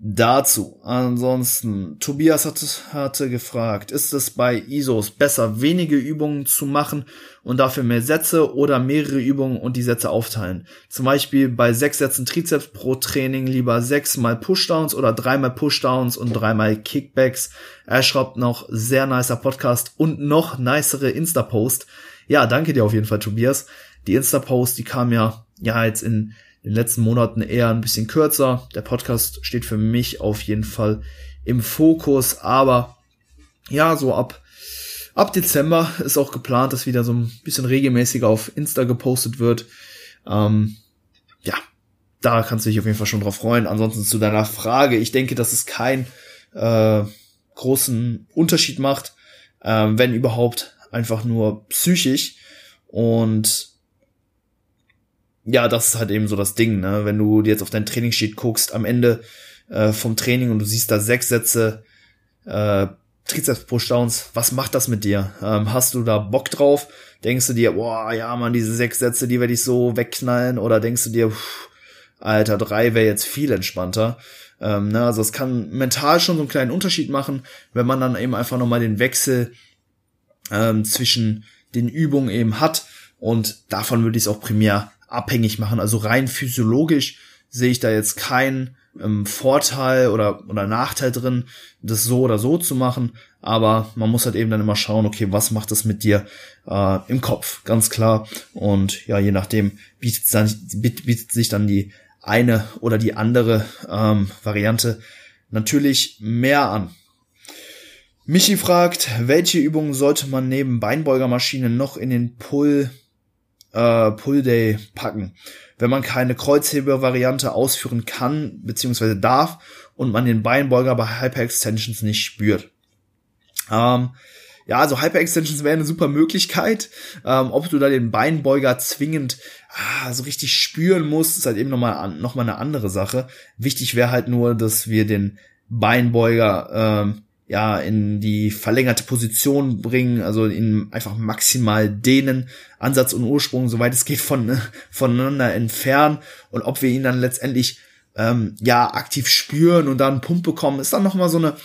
dazu. Ansonsten, Tobias hat, hatte gefragt, ist es bei ISOs besser, wenige Übungen zu machen und dafür mehr Sätze oder mehrere Übungen und die Sätze aufteilen? Zum Beispiel bei sechs Sätzen Trizeps pro Training lieber sechsmal Pushdowns oder dreimal Pushdowns und dreimal Kickbacks. Er schreibt noch sehr nicer Podcast und noch nicere Insta-Post. Ja, danke dir auf jeden Fall, Tobias. Die Insta-Post, die kam ja, ja, jetzt in in den letzten Monaten eher ein bisschen kürzer. Der Podcast steht für mich auf jeden Fall im Fokus, aber ja, so ab, ab Dezember ist auch geplant, dass wieder so ein bisschen regelmäßiger auf Insta gepostet wird. Ähm, ja, da kannst du dich auf jeden Fall schon drauf freuen. Ansonsten zu deiner Frage, ich denke, dass es keinen äh, großen Unterschied macht, äh, wenn überhaupt einfach nur psychisch. Und ja, das ist halt eben so das Ding, ne? Wenn du jetzt auf dein Trainingssheet guckst, am Ende äh, vom Training und du siehst da sechs Sätze äh, Trizeps Pushdowns, was macht das mit dir? Ähm, hast du da Bock drauf? Denkst du dir, boah, ja, man, diese sechs Sätze, die werde ich so wegknallen? Oder denkst du dir, pff, Alter, drei wäre jetzt viel entspannter? Ähm, ne? Also es kann mental schon so einen kleinen Unterschied machen, wenn man dann eben einfach nochmal den Wechsel ähm, zwischen den Übungen eben hat. Und davon würde ich es auch primär abhängig machen. Also rein physiologisch sehe ich da jetzt keinen ähm, Vorteil oder, oder Nachteil drin, das so oder so zu machen. Aber man muss halt eben dann immer schauen, okay, was macht das mit dir äh, im Kopf, ganz klar. Und ja, je nachdem bietet, dann, bietet sich dann die eine oder die andere ähm, Variante natürlich mehr an. Michi fragt, welche Übungen sollte man neben Beinbeugermaschinen noch in den Pull äh, Pull Day packen. Wenn man keine Kreuzheber-Variante ausführen kann bzw. darf und man den Beinbeuger bei Hyper-Extensions nicht spürt. Ähm, ja, also Hyper-Extensions wäre eine super Möglichkeit. Ähm, ob du da den Beinbeuger zwingend ah, so richtig spüren musst, ist halt eben nochmal noch mal eine andere Sache. Wichtig wäre halt nur, dass wir den Beinbeuger ähm, ja in die verlängerte Position bringen, also ihn einfach maximal dehnen, Ansatz und Ursprung, soweit es geht, von, voneinander entfernen. Und ob wir ihn dann letztendlich ähm, ja aktiv spüren und dann einen Pump bekommen, ist dann noch mal so eine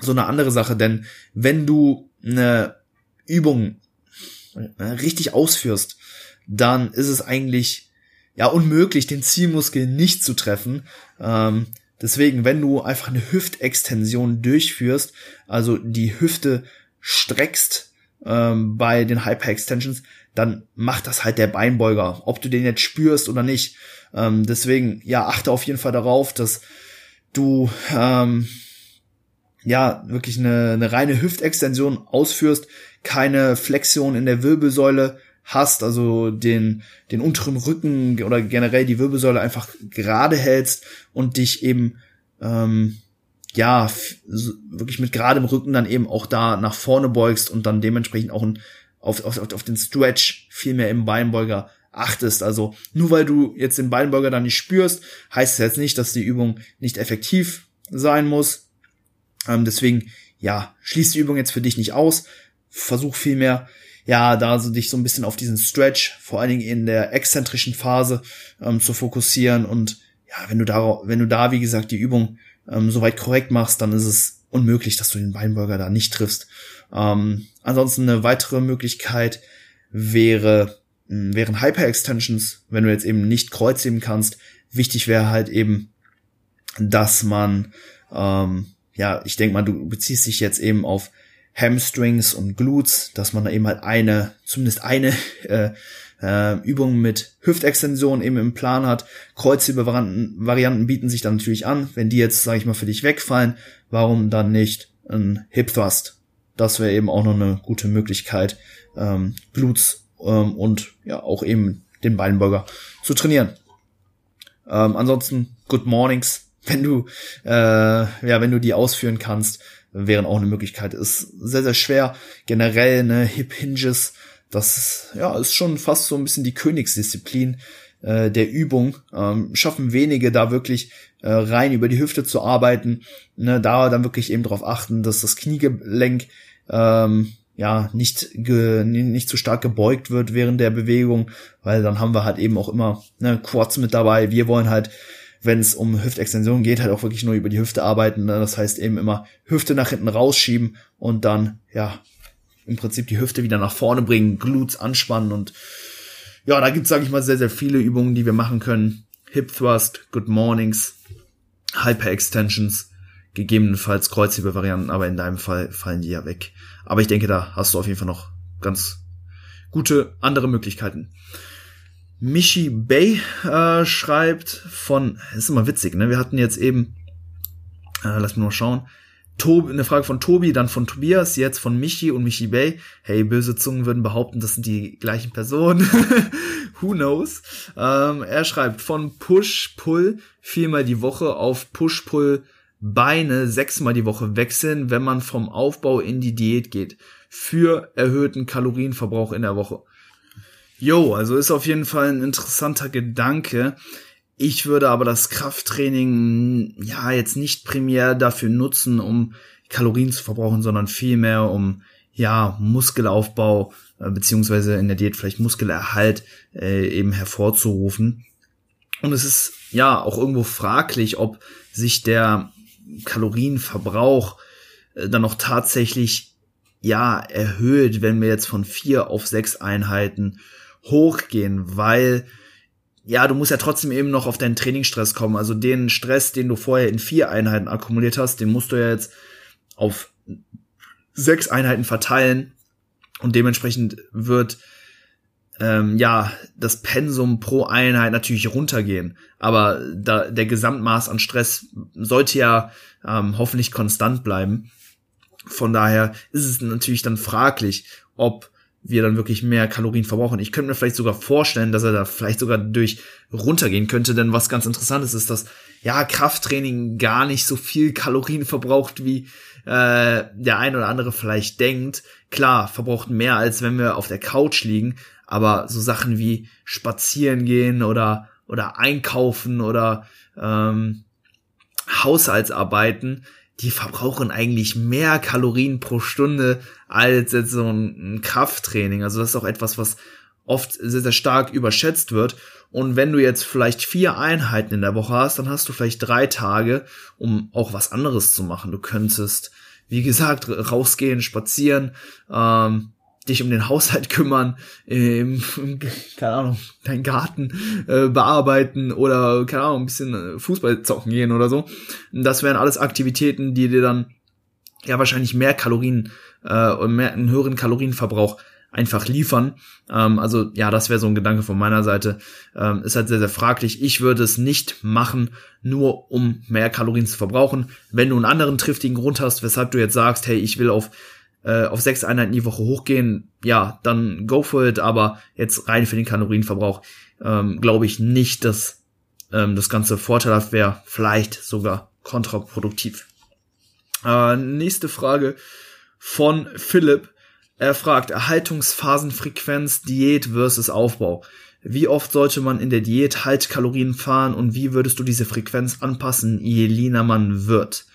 so eine andere Sache, denn wenn du eine Übung äh, richtig ausführst, dann ist es eigentlich ja unmöglich, den Zielmuskel nicht zu treffen. Ähm, Deswegen, wenn du einfach eine Hüftextension durchführst, also die Hüfte streckst ähm, bei den Hyper-Extensions, dann macht das halt der Beinbeuger, ob du den jetzt spürst oder nicht. Ähm, deswegen, ja, achte auf jeden Fall darauf, dass du ähm, ja wirklich eine, eine reine Hüftextension ausführst, keine Flexion in der Wirbelsäule hast, also den, den unteren Rücken oder generell die Wirbelsäule einfach gerade hältst und dich eben, ähm, ja, wirklich mit geradem Rücken dann eben auch da nach vorne beugst und dann dementsprechend auch ein, auf, auf, auf den Stretch viel mehr im Beinbeuger achtest. Also nur weil du jetzt den Beinbeuger dann nicht spürst, heißt es jetzt nicht, dass die Übung nicht effektiv sein muss. Ähm, deswegen, ja, schließ die Übung jetzt für dich nicht aus. Versuch vielmehr ja, da so dich so ein bisschen auf diesen Stretch, vor allen Dingen in der exzentrischen Phase, ähm, zu fokussieren. Und ja, wenn du da, wenn du da, wie gesagt, die Übung ähm, soweit korrekt machst, dann ist es unmöglich, dass du den Beinburger da nicht triffst. Ähm, ansonsten eine weitere Möglichkeit wäre, hm, wären Hyper-Extensions, wenn du jetzt eben nicht kreuzheben kannst. Wichtig wäre halt eben, dass man, ähm, ja, ich denke mal, du beziehst dich jetzt eben auf Hamstrings und Glutes, dass man da eben halt eine, zumindest eine äh, äh, Übung mit Hüftextension eben im Plan hat. Kreuzhebe-Varianten bieten sich dann natürlich an. Wenn die jetzt, sage ich mal, für dich wegfallen, warum dann nicht ein Hip Thrust? Das wäre eben auch noch eine gute Möglichkeit, ähm, Glutes ähm, und ja auch eben den Beinburger zu trainieren. Ähm, ansonsten Good Mornings, wenn du äh, ja wenn du die ausführen kannst, wären auch eine Möglichkeit. Ist sehr, sehr schwer. Generell, ne, Hip Hinges, das ja, ist schon fast so ein bisschen die Königsdisziplin. äh, der Übung. Ähm, schaffen wenige da wirklich äh, rein über die Hüfte zu arbeiten. Ne, da dann wirklich eben darauf achten, dass das Kniegelenk ähm, ja nicht ge, nicht zu stark gebeugt wird während der Bewegung, weil dann haben wir halt eben auch immer ne, Quads mit dabei. Wir wollen halt wenn es um Hüftextension geht, halt auch wirklich nur über die Hüfte arbeiten. Ne? Das heißt eben immer Hüfte nach hinten rausschieben und dann, ja, im Prinzip die Hüfte wieder nach vorne bringen, Glutes anspannen und ja, da gibt's, sage ich mal, sehr, sehr viele Übungen, die wir machen können. Hip Thrust, Good Mornings, Hyper Extensions, gegebenenfalls Kreuzhebe-Varianten, aber in deinem Fall fallen die ja weg. Aber ich denke, da hast du auf jeden Fall noch ganz gute andere Möglichkeiten. Michi Bay äh, schreibt von, ist immer witzig, ne? Wir hatten jetzt eben, äh, lass mich mal schauen, Tobi, eine Frage von Tobi, dann von Tobias, jetzt von Michi und Michi Bay. Hey, böse Zungen würden behaupten, das sind die gleichen Personen. Who knows? Ähm, er schreibt von Push-Pull viermal die Woche auf Push-Pull Beine sechsmal die Woche wechseln, wenn man vom Aufbau in die Diät geht. Für erhöhten Kalorienverbrauch in der Woche. Jo, also ist auf jeden Fall ein interessanter Gedanke. Ich würde aber das Krafttraining ja jetzt nicht primär dafür nutzen, um Kalorien zu verbrauchen, sondern vielmehr um ja Muskelaufbau äh, beziehungsweise in der Diät vielleicht Muskelerhalt äh, eben hervorzurufen. Und es ist ja auch irgendwo fraglich, ob sich der Kalorienverbrauch äh, dann noch tatsächlich ja erhöht, wenn wir jetzt von vier auf sechs Einheiten hochgehen, weil ja, du musst ja trotzdem eben noch auf deinen Trainingsstress kommen. Also den Stress, den du vorher in vier Einheiten akkumuliert hast, den musst du ja jetzt auf sechs Einheiten verteilen. Und dementsprechend wird ähm, ja das Pensum pro Einheit natürlich runtergehen. Aber da, der Gesamtmaß an Stress sollte ja ähm, hoffentlich konstant bleiben. Von daher ist es natürlich dann fraglich, ob wir dann wirklich mehr Kalorien verbrauchen. Ich könnte mir vielleicht sogar vorstellen, dass er da vielleicht sogar durch runtergehen könnte, denn was ganz interessant ist, ist, dass ja Krafttraining gar nicht so viel Kalorien verbraucht, wie äh, der ein oder andere vielleicht denkt. Klar, verbraucht mehr, als wenn wir auf der Couch liegen, aber so Sachen wie spazieren gehen oder oder einkaufen oder ähm, Haushaltsarbeiten, die verbrauchen eigentlich mehr Kalorien pro Stunde als jetzt so ein, Krafttraining. Also das ist auch etwas, was oft sehr, sehr stark überschätzt wird. Und wenn du jetzt vielleicht vier Einheiten in der Woche hast, dann hast du vielleicht drei Tage, um auch was anderes zu machen. Du könntest, wie gesagt, rausgehen, spazieren, ähm, dich um den Haushalt kümmern, ähm, keine Ahnung, deinen Garten äh, bearbeiten oder, keine Ahnung, ein bisschen äh, Fußball zocken gehen oder so. Das wären alles Aktivitäten, die dir dann ja wahrscheinlich mehr Kalorien äh, und mehr einen höheren Kalorienverbrauch einfach liefern. Ähm, also ja, das wäre so ein Gedanke von meiner Seite. Ähm, ist halt sehr, sehr fraglich. Ich würde es nicht machen, nur um mehr Kalorien zu verbrauchen. Wenn du einen anderen triftigen Grund hast, weshalb du jetzt sagst, hey, ich will auf äh, auf sechs Einheiten die Woche hochgehen, ja, dann go for it, aber jetzt rein für den Kalorienverbrauch ähm, glaube ich nicht, dass ähm, das Ganze vorteilhaft wäre, vielleicht sogar kontraproduktiv. Äh, nächste Frage von Philipp. Er fragt Erhaltungsphasenfrequenz, Diät versus Aufbau. Wie oft sollte man in der Diät Haltkalorien fahren und wie würdest du diese Frequenz anpassen, je leaner man wird?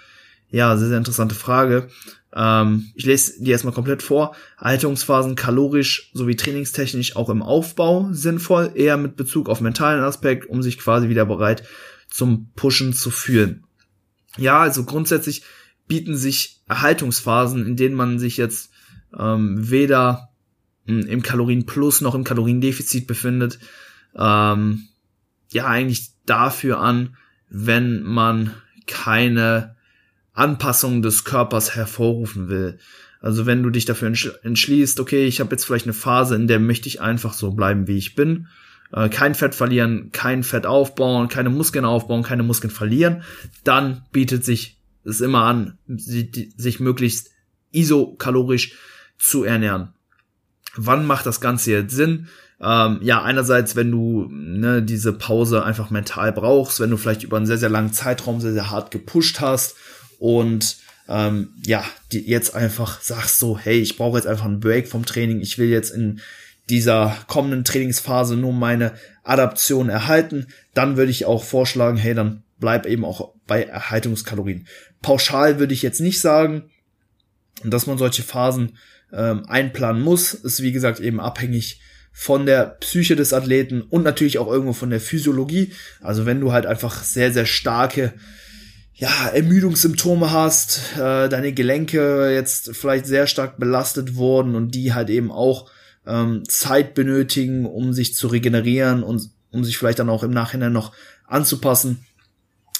Ja, sehr, sehr interessante Frage. Ähm, ich lese die erstmal komplett vor. Haltungsphasen kalorisch sowie trainingstechnisch auch im Aufbau sinnvoll, eher mit Bezug auf mentalen Aspekt, um sich quasi wieder bereit zum Pushen zu fühlen. Ja, also grundsätzlich bieten sich Erhaltungsphasen, in denen man sich jetzt ähm, weder im Kalorienplus noch im Kaloriendefizit befindet, ähm, ja eigentlich dafür an, wenn man keine Anpassung des Körpers hervorrufen will. Also wenn du dich dafür entschließt, okay, ich habe jetzt vielleicht eine Phase, in der möchte ich einfach so bleiben, wie ich bin, äh, kein Fett verlieren, kein Fett aufbauen, keine Muskeln aufbauen, keine Muskeln verlieren, dann bietet sich es immer an, sich möglichst isokalorisch zu ernähren. Wann macht das Ganze jetzt Sinn? Ähm, ja, einerseits, wenn du ne, diese Pause einfach mental brauchst, wenn du vielleicht über einen sehr, sehr langen Zeitraum sehr, sehr hart gepusht hast und ähm, ja, die jetzt einfach sagst so, hey, ich brauche jetzt einfach einen Break vom Training, ich will jetzt in dieser kommenden Trainingsphase nur meine Adaption erhalten, dann würde ich auch vorschlagen, hey, dann bleib eben auch bei Erhaltungskalorien. Pauschal würde ich jetzt nicht sagen, dass man solche Phasen ähm, einplanen muss. Ist wie gesagt eben abhängig von der Psyche des Athleten und natürlich auch irgendwo von der Physiologie. Also wenn du halt einfach sehr, sehr starke ja, Ermüdungssymptome hast, äh, deine Gelenke jetzt vielleicht sehr stark belastet wurden und die halt eben auch ähm, Zeit benötigen, um sich zu regenerieren und um sich vielleicht dann auch im Nachhinein noch anzupassen,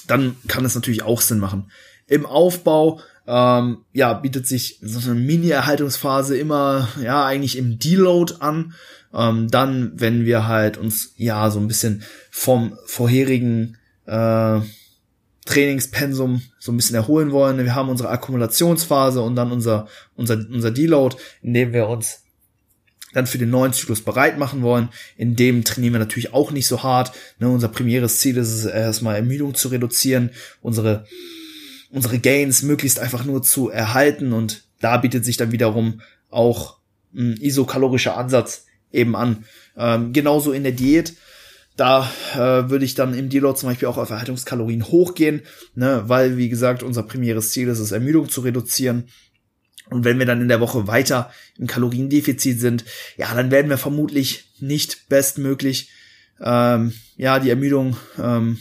dann kann es natürlich auch Sinn machen. Im Aufbau ähm, ja, bietet sich so eine Mini-Erhaltungsphase immer, ja, eigentlich im Deload an. Ähm, dann, wenn wir halt uns, ja, so ein bisschen vom vorherigen äh, Trainingspensum so ein bisschen erholen wollen. Wir haben unsere Akkumulationsphase und dann unser, unser, unser Deload, in dem wir uns dann für den neuen Zyklus bereit machen wollen. In dem trainieren wir natürlich auch nicht so hart. Ne, unser primäres Ziel ist es erstmal Ermüdung zu reduzieren, unsere, unsere Gains möglichst einfach nur zu erhalten und da bietet sich dann wiederum auch ein isokalorischer Ansatz eben an. Ähm, genauso in der Diät. Da äh, würde ich dann im Deload zum Beispiel auch auf Erhaltungskalorien hochgehen, ne, weil, wie gesagt, unser primäres Ziel ist es, Ermüdung zu reduzieren und wenn wir dann in der Woche weiter im Kaloriendefizit sind, ja, dann werden wir vermutlich nicht bestmöglich ähm, ja die Ermüdung ähm,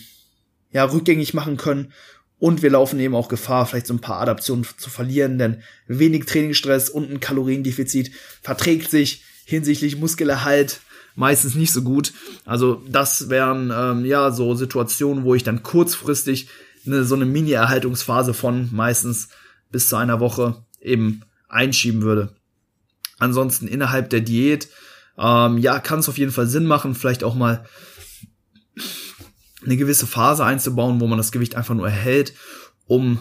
ja rückgängig machen können. Und wir laufen eben auch Gefahr, vielleicht so ein paar Adaptionen zu verlieren, denn wenig Trainingsstress und ein Kaloriendefizit verträgt sich hinsichtlich Muskelerhalt meistens nicht so gut. Also das wären ähm, ja so Situationen, wo ich dann kurzfristig eine, so eine Mini-Erhaltungsphase von meistens bis zu einer Woche eben einschieben würde. Ansonsten innerhalb der Diät, ähm, ja, kann es auf jeden Fall Sinn machen, vielleicht auch mal eine gewisse Phase einzubauen, wo man das Gewicht einfach nur erhält, um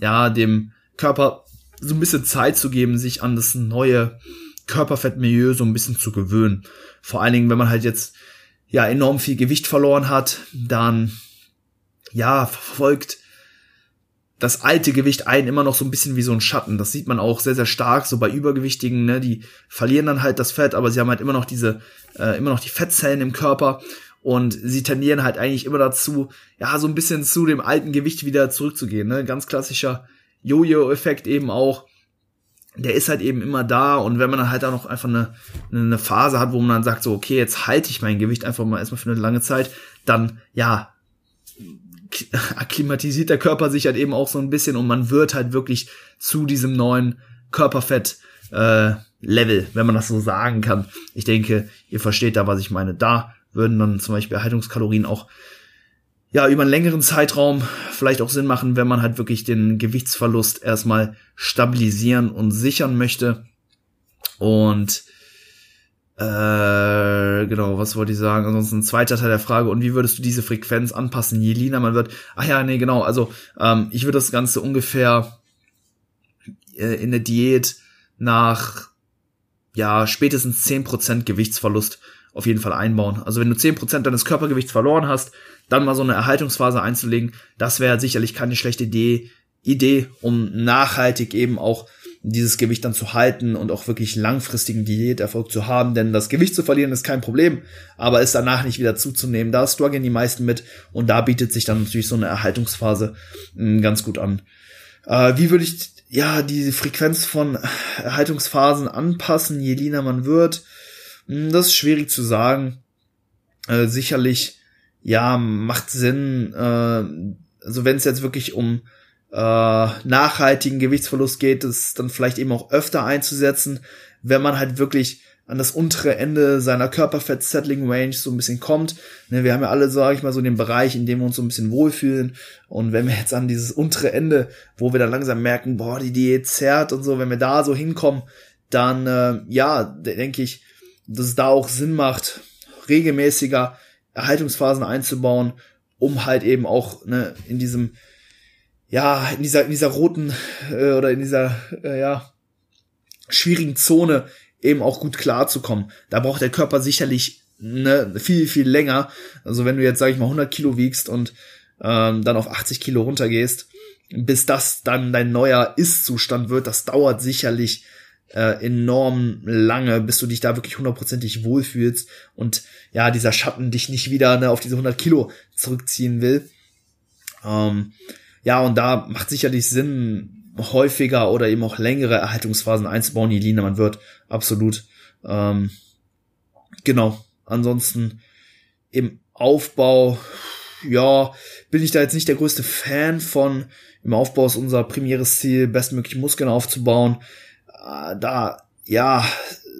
ja dem Körper so ein bisschen Zeit zu geben, sich an das neue Körperfettmilieu so ein bisschen zu gewöhnen. Vor allen Dingen, wenn man halt jetzt ja enorm viel Gewicht verloren hat, dann ja verfolgt das alte Gewicht ein immer noch so ein bisschen wie so ein Schatten. Das sieht man auch sehr, sehr stark, so bei Übergewichtigen, ne, die verlieren dann halt das Fett, aber sie haben halt immer noch diese, äh, immer noch die Fettzellen im Körper und sie tendieren halt eigentlich immer dazu, ja, so ein bisschen zu dem alten Gewicht wieder zurückzugehen, ne. Ganz klassischer Jojo-Effekt eben auch. Der ist halt eben immer da und wenn man dann halt auch noch einfach eine, eine Phase hat, wo man dann sagt, so, okay, jetzt halte ich mein Gewicht einfach mal erstmal für eine lange Zeit, dann, ja, akklimatisiert der Körper sich halt eben auch so ein bisschen und man wird halt wirklich zu diesem neuen Körperfett äh, Level, wenn man das so sagen kann. Ich denke, ihr versteht da, was ich meine. Da würden dann zum Beispiel Erhaltungskalorien auch ja über einen längeren Zeitraum vielleicht auch Sinn machen, wenn man halt wirklich den Gewichtsverlust erstmal stabilisieren und sichern möchte. Und äh, genau, was wollte ich sagen? Ansonsten zweiter Teil der Frage, und wie würdest du diese Frequenz anpassen, je leaner man wird? Ach ja, nee, genau, also ähm, ich würde das Ganze ungefähr äh, in der Diät nach ja spätestens zehn Prozent Gewichtsverlust auf jeden Fall einbauen. Also wenn du zehn Prozent deines Körpergewichts verloren hast, dann mal so eine Erhaltungsphase einzulegen, das wäre sicherlich keine schlechte Idee, Idee, um nachhaltig eben auch dieses Gewicht dann zu halten und auch wirklich langfristigen Diäterfolg zu haben, denn das Gewicht zu verlieren ist kein Problem, aber es danach nicht wieder zuzunehmen, da strugglen die meisten mit und da bietet sich dann natürlich so eine Erhaltungsphase hm, ganz gut an. Äh, wie würde ich ja die Frequenz von Erhaltungsphasen anpassen, je leaner man wird? Hm, das ist schwierig zu sagen. Äh, sicherlich, ja, macht Sinn, äh, also wenn es jetzt wirklich um äh, nachhaltigen Gewichtsverlust geht, es dann vielleicht eben auch öfter einzusetzen, wenn man halt wirklich an das untere Ende seiner Körperfett-Settling-Range so ein bisschen kommt. Ne, wir haben ja alle, sage ich mal, so den Bereich, in dem wir uns so ein bisschen wohlfühlen. Und wenn wir jetzt an dieses untere Ende, wo wir dann langsam merken, boah, die Diät zerrt und so, wenn wir da so hinkommen, dann, äh, ja, denke ich, dass es da auch Sinn macht, regelmäßiger Erhaltungsphasen einzubauen, um halt eben auch ne, in diesem ja, in dieser, in dieser roten äh, oder in dieser, äh, ja, schwierigen Zone eben auch gut klarzukommen. Da braucht der Körper sicherlich ne, viel, viel länger. Also wenn du jetzt, sag ich mal, 100 Kilo wiegst und ähm, dann auf 80 Kilo runtergehst, bis das dann dein neuer Ist-Zustand wird, das dauert sicherlich äh, enorm lange, bis du dich da wirklich hundertprozentig wohlfühlst und ja, dieser Schatten dich nicht wieder ne, auf diese 100 Kilo zurückziehen will. Ähm, ja, und da macht sicherlich Sinn, häufiger oder eben auch längere Erhaltungsphasen einzubauen. Die man wird absolut. Ähm, genau. Ansonsten im Aufbau, ja, bin ich da jetzt nicht der größte Fan von. Im Aufbau ist unser primäres Ziel, bestmöglich Muskeln aufzubauen. Äh, da, ja,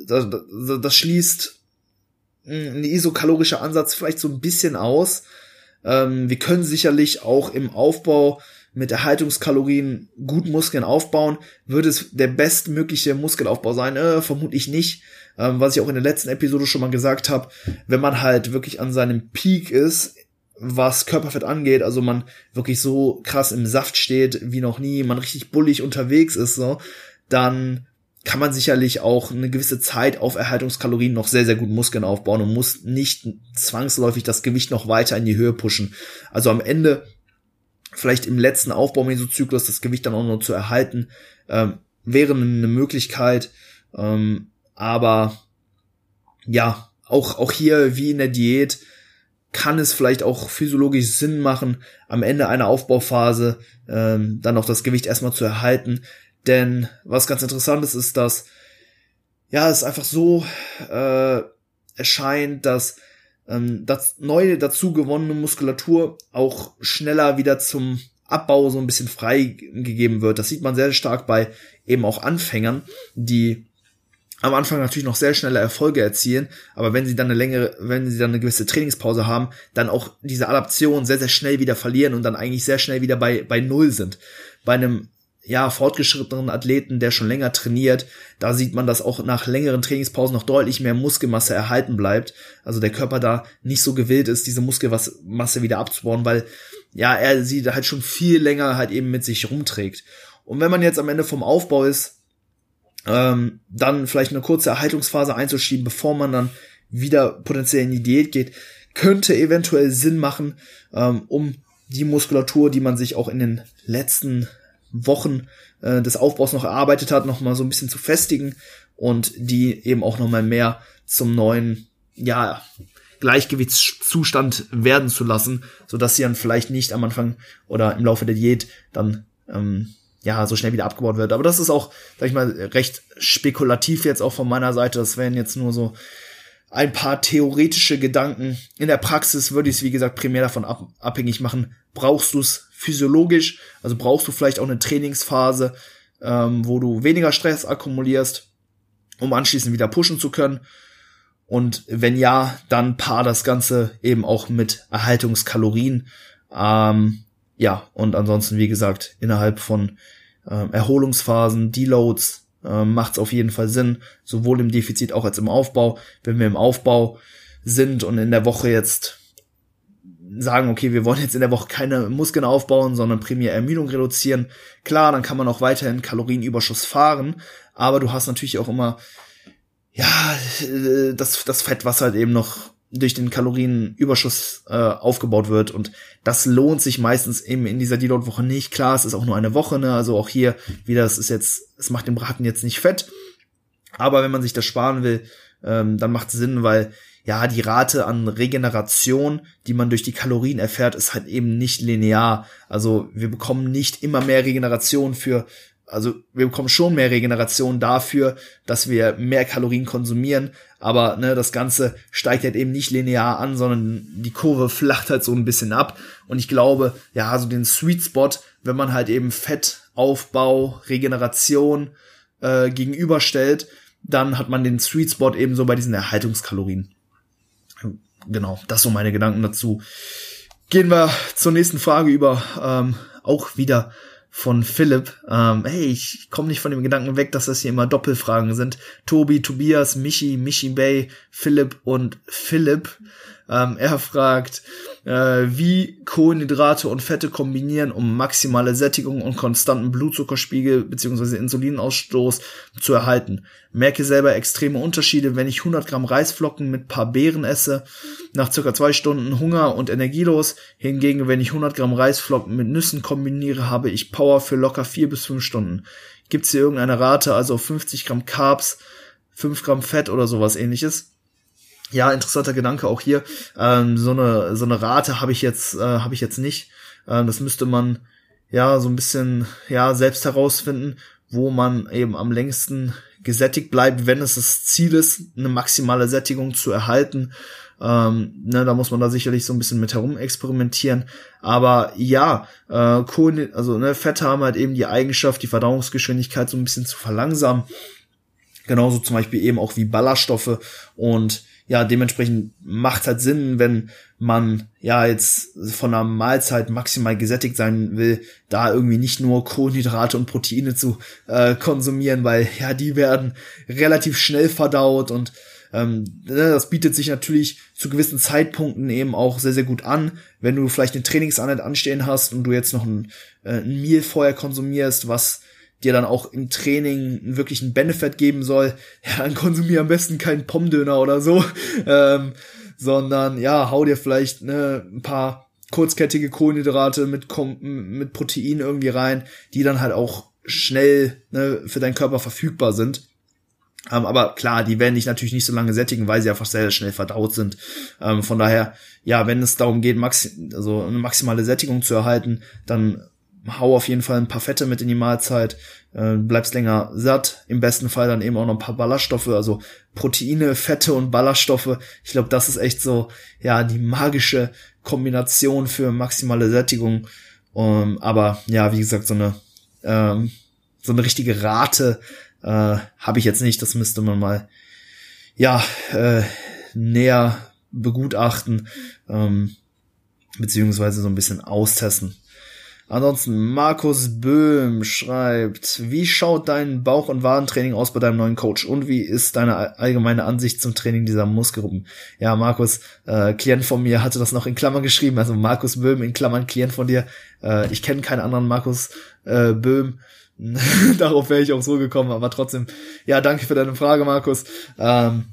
das, das, das schließt ein isokalorischer Ansatz vielleicht so ein bisschen aus. Ähm, wir können sicherlich auch im Aufbau mit Erhaltungskalorien gut Muskeln aufbauen. Würde es der bestmögliche Muskelaufbau sein? Äh, vermutlich nicht. Ähm, was ich auch in der letzten Episode schon mal gesagt habe, wenn man halt wirklich an seinem Peak ist, was Körperfett angeht, also man wirklich so krass im Saft steht wie noch nie, man richtig bullig unterwegs ist, so, dann kann man sicherlich auch eine gewisse Zeit auf Erhaltungskalorien noch sehr, sehr gut Muskeln aufbauen und muss nicht zwangsläufig das Gewicht noch weiter in die Höhe pushen. Also am Ende, vielleicht im letzten Aufbaumesozyklus das Gewicht dann auch noch zu erhalten, ähm, wäre eine Möglichkeit. Ähm, aber ja, auch, auch hier wie in der Diät kann es vielleicht auch physiologisch Sinn machen, am Ende einer Aufbauphase ähm, dann noch das Gewicht erstmal zu erhalten, denn was ganz interessant ist, ist, dass ja, es einfach so äh, erscheint, dass ähm, das neue dazu gewonnene Muskulatur auch schneller wieder zum Abbau so ein bisschen freigegeben wird. Das sieht man sehr stark bei eben auch Anfängern, die am Anfang natürlich noch sehr schnelle Erfolge erzielen, aber wenn sie dann eine längere, wenn sie dann eine gewisse Trainingspause haben, dann auch diese Adaption sehr, sehr schnell wieder verlieren und dann eigentlich sehr schnell wieder bei, bei Null sind. Bei einem ja, fortgeschrittenen Athleten, der schon länger trainiert, da sieht man, dass auch nach längeren Trainingspausen noch deutlich mehr Muskelmasse erhalten bleibt. Also der Körper da nicht so gewillt ist, diese Muskelmasse wieder abzubauen, weil ja, er sie halt schon viel länger halt eben mit sich rumträgt. Und wenn man jetzt am Ende vom Aufbau ist, ähm, dann vielleicht eine kurze Erhaltungsphase einzuschieben, bevor man dann wieder potenziell in die Diät geht, könnte eventuell Sinn machen, ähm, um die Muskulatur, die man sich auch in den letzten Wochen äh, des Aufbaus noch erarbeitet hat, noch mal so ein bisschen zu festigen und die eben auch noch mal mehr zum neuen, ja, Gleichgewichtszustand werden zu lassen, so dass sie dann vielleicht nicht am Anfang oder im Laufe der Diät dann ähm, ja so schnell wieder abgebaut wird. Aber das ist auch, sag ich mal, recht spekulativ jetzt auch von meiner Seite. Das wären jetzt nur so ein paar theoretische Gedanken. In der Praxis würde ich es, wie gesagt, primär davon ab abhängig machen, brauchst du es physiologisch, also brauchst du vielleicht auch eine Trainingsphase, ähm, wo du weniger Stress akkumulierst, um anschließend wieder pushen zu können. Und wenn ja, dann paar das Ganze eben auch mit Erhaltungskalorien. Ähm, ja, und ansonsten, wie gesagt, innerhalb von ähm, Erholungsphasen, Deloads, ähm, macht es auf jeden Fall Sinn, sowohl im Defizit auch als im Aufbau. Wenn wir im Aufbau sind und in der Woche jetzt sagen, okay, wir wollen jetzt in der Woche keine Muskeln aufbauen, sondern primär Ermüdung reduzieren. Klar, dann kann man auch weiterhin Kalorienüberschuss fahren, aber du hast natürlich auch immer, ja, das, das Fett, was halt eben noch durch den Kalorienüberschuss äh, aufgebaut wird und das lohnt sich meistens eben in dieser Deload-Woche nicht. Klar, es ist auch nur eine Woche, ne? also auch hier wieder, es ist jetzt, es macht den Braten jetzt nicht fett, aber wenn man sich das sparen will, ähm, dann macht es Sinn, weil ja, die Rate an Regeneration, die man durch die Kalorien erfährt, ist halt eben nicht linear. Also wir bekommen nicht immer mehr Regeneration für, also wir bekommen schon mehr Regeneration dafür, dass wir mehr Kalorien konsumieren, aber ne, das Ganze steigt halt eben nicht linear an, sondern die Kurve flacht halt so ein bisschen ab. Und ich glaube, ja, so den Sweet Spot, wenn man halt eben Fettaufbau, Regeneration äh, gegenüberstellt, dann hat man den Sweet Spot eben so bei diesen Erhaltungskalorien genau, das so meine Gedanken dazu. Gehen wir zur nächsten Frage über, ähm, auch wieder von Philipp. Ähm, hey, ich komme nicht von dem Gedanken weg, dass das hier immer Doppelfragen sind. Tobi, Tobias, Michi, Michi Bay, Philipp und Philipp. Ähm, er fragt, äh, wie Kohlenhydrate und Fette kombinieren, um maximale Sättigung und konstanten Blutzuckerspiegel bzw. Insulinausstoß zu erhalten. Merke selber extreme Unterschiede, wenn ich 100 Gramm Reisflocken mit paar Beeren esse, nach circa zwei Stunden Hunger und energielos. Hingegen, wenn ich 100 Gramm Reisflocken mit Nüssen kombiniere, habe ich Power für locker vier bis fünf Stunden. Gibt's hier irgendeine Rate, also 50 Gramm Carbs, 5 Gramm Fett oder sowas ähnliches? Ja, interessanter Gedanke auch hier. Ähm, so eine so eine Rate habe ich jetzt äh, habe ich jetzt nicht. Ähm, das müsste man ja so ein bisschen ja selbst herausfinden, wo man eben am längsten gesättigt bleibt, wenn es das Ziel ist, eine maximale Sättigung zu erhalten. Ähm, ne, da muss man da sicherlich so ein bisschen mit herum experimentieren. Aber ja, äh, Kohlen, also ne, Fette haben halt eben die Eigenschaft, die Verdauungsgeschwindigkeit so ein bisschen zu verlangsamen. Genauso zum Beispiel eben auch wie Ballaststoffe und ja, dementsprechend macht halt Sinn, wenn man ja jetzt von einer Mahlzeit maximal gesättigt sein will, da irgendwie nicht nur Kohlenhydrate und Proteine zu äh, konsumieren, weil ja, die werden relativ schnell verdaut und ähm, ne, das bietet sich natürlich zu gewissen Zeitpunkten eben auch sehr, sehr gut an. Wenn du vielleicht eine Trainingseinheit anstehen hast und du jetzt noch ein, äh, ein Meal vorher konsumierst, was dir dann auch im Training wirklich einen Benefit geben soll, ja, dann konsumier am besten keinen Pommdöner oder so, ähm, sondern ja, hau dir vielleicht ne, ein paar kurzkettige Kohlenhydrate mit, mit Protein irgendwie rein, die dann halt auch schnell ne, für deinen Körper verfügbar sind. Ähm, aber klar, die werden dich natürlich nicht so lange sättigen, weil sie einfach sehr, sehr schnell verdaut sind. Ähm, von daher, ja, wenn es darum geht, maxi also eine maximale Sättigung zu erhalten, dann hau auf jeden Fall ein paar Fette mit in die Mahlzeit, äh, bleibst länger satt, im besten Fall dann eben auch noch ein paar Ballaststoffe, also Proteine, Fette und Ballaststoffe. Ich glaube, das ist echt so, ja, die magische Kombination für maximale Sättigung. Um, aber ja, wie gesagt, so eine, ähm, so eine richtige Rate äh, habe ich jetzt nicht. Das müsste man mal, ja, äh, näher begutachten, ähm, beziehungsweise so ein bisschen austesten. Ansonsten Markus Böhm schreibt, wie schaut dein Bauch- und Wadentraining aus bei deinem neuen Coach und wie ist deine allgemeine Ansicht zum Training dieser Muskelgruppen? Ja, Markus, äh, Klient von mir hatte das noch in Klammern geschrieben, also Markus Böhm in Klammern Klient von dir. Äh, ich kenne keinen anderen Markus äh, Böhm. Darauf wäre ich auch so gekommen, aber trotzdem, ja, danke für deine Frage, Markus. Ähm,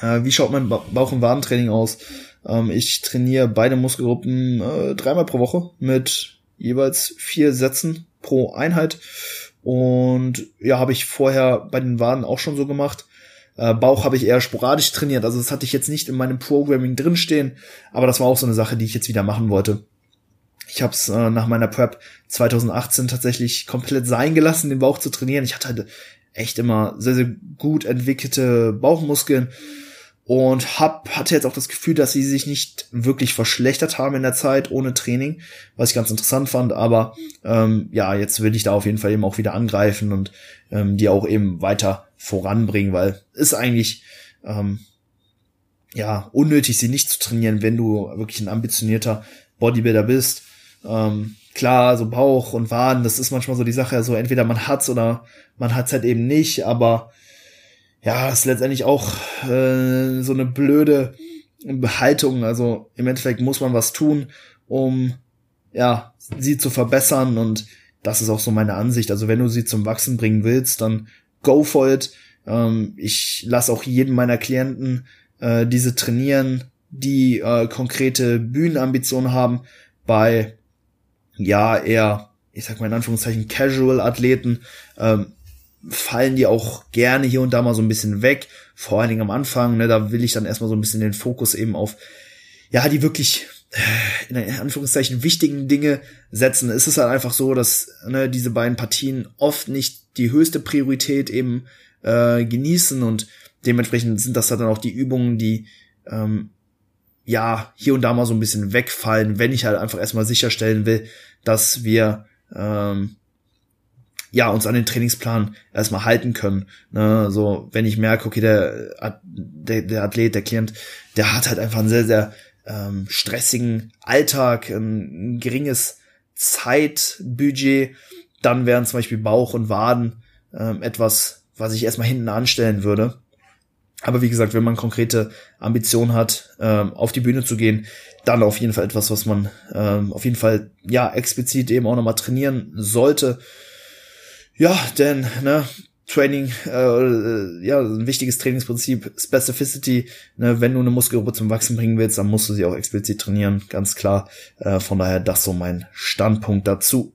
äh, wie schaut mein ba Bauch- und Wadentraining aus? Ähm, ich trainiere beide Muskelgruppen äh, dreimal pro Woche mit jeweils vier Sätzen pro Einheit. Und ja, habe ich vorher bei den Waden auch schon so gemacht. Äh, Bauch habe ich eher sporadisch trainiert, also das hatte ich jetzt nicht in meinem Programming drinstehen, aber das war auch so eine Sache, die ich jetzt wieder machen wollte. Ich habe es äh, nach meiner Prep 2018 tatsächlich komplett sein gelassen, den Bauch zu trainieren. Ich hatte halt echt immer sehr, sehr gut entwickelte Bauchmuskeln und hab, hatte jetzt auch das Gefühl, dass sie sich nicht wirklich verschlechtert haben in der Zeit ohne Training, was ich ganz interessant fand. Aber ähm, ja, jetzt will ich da auf jeden Fall eben auch wieder angreifen und ähm, die auch eben weiter voranbringen, weil ist eigentlich ähm, ja unnötig, sie nicht zu trainieren, wenn du wirklich ein ambitionierter Bodybuilder bist. Ähm, klar, so Bauch und Waden, das ist manchmal so die Sache, so entweder man hat's oder man hat's halt eben nicht, aber ja, ist letztendlich auch äh, so eine blöde Haltung. Also im Endeffekt muss man was tun, um ja sie zu verbessern und das ist auch so meine Ansicht. Also wenn du sie zum Wachsen bringen willst, dann go for it. Ähm, ich lasse auch jedem meiner Klienten äh, diese trainieren, die äh, konkrete Bühnenambitionen haben. Bei ja eher, ich sag mal in Anführungszeichen Casual Athleten ähm, fallen die auch gerne hier und da mal so ein bisschen weg. Vor allen Dingen am Anfang, ne, da will ich dann erstmal so ein bisschen den Fokus eben auf, ja, die wirklich äh, in Anführungszeichen wichtigen Dinge setzen. Es ist halt einfach so, dass ne, diese beiden Partien oft nicht die höchste Priorität eben äh, genießen und dementsprechend sind das halt dann auch die Übungen, die ähm, ja hier und da mal so ein bisschen wegfallen, wenn ich halt einfach erstmal sicherstellen will, dass wir ähm, ja, uns an den Trainingsplan erstmal halten können. Ne? So, wenn ich merke, okay, der, der, der Athlet, der Klient, der hat halt einfach einen sehr, sehr ähm, stressigen Alltag, ein, ein geringes Zeitbudget, dann wären zum Beispiel Bauch und Waden ähm, etwas, was ich erstmal hinten anstellen würde. Aber wie gesagt, wenn man konkrete Ambitionen hat, ähm, auf die Bühne zu gehen, dann auf jeden Fall etwas, was man ähm, auf jeden Fall ja explizit eben auch nochmal trainieren sollte. Ja, denn ne, Training, äh, ja, ein wichtiges Trainingsprinzip, Specificity. Ne, wenn du eine Muskelgruppe zum Wachsen bringen willst, dann musst du sie auch explizit trainieren, ganz klar. Äh, von daher das so mein Standpunkt dazu.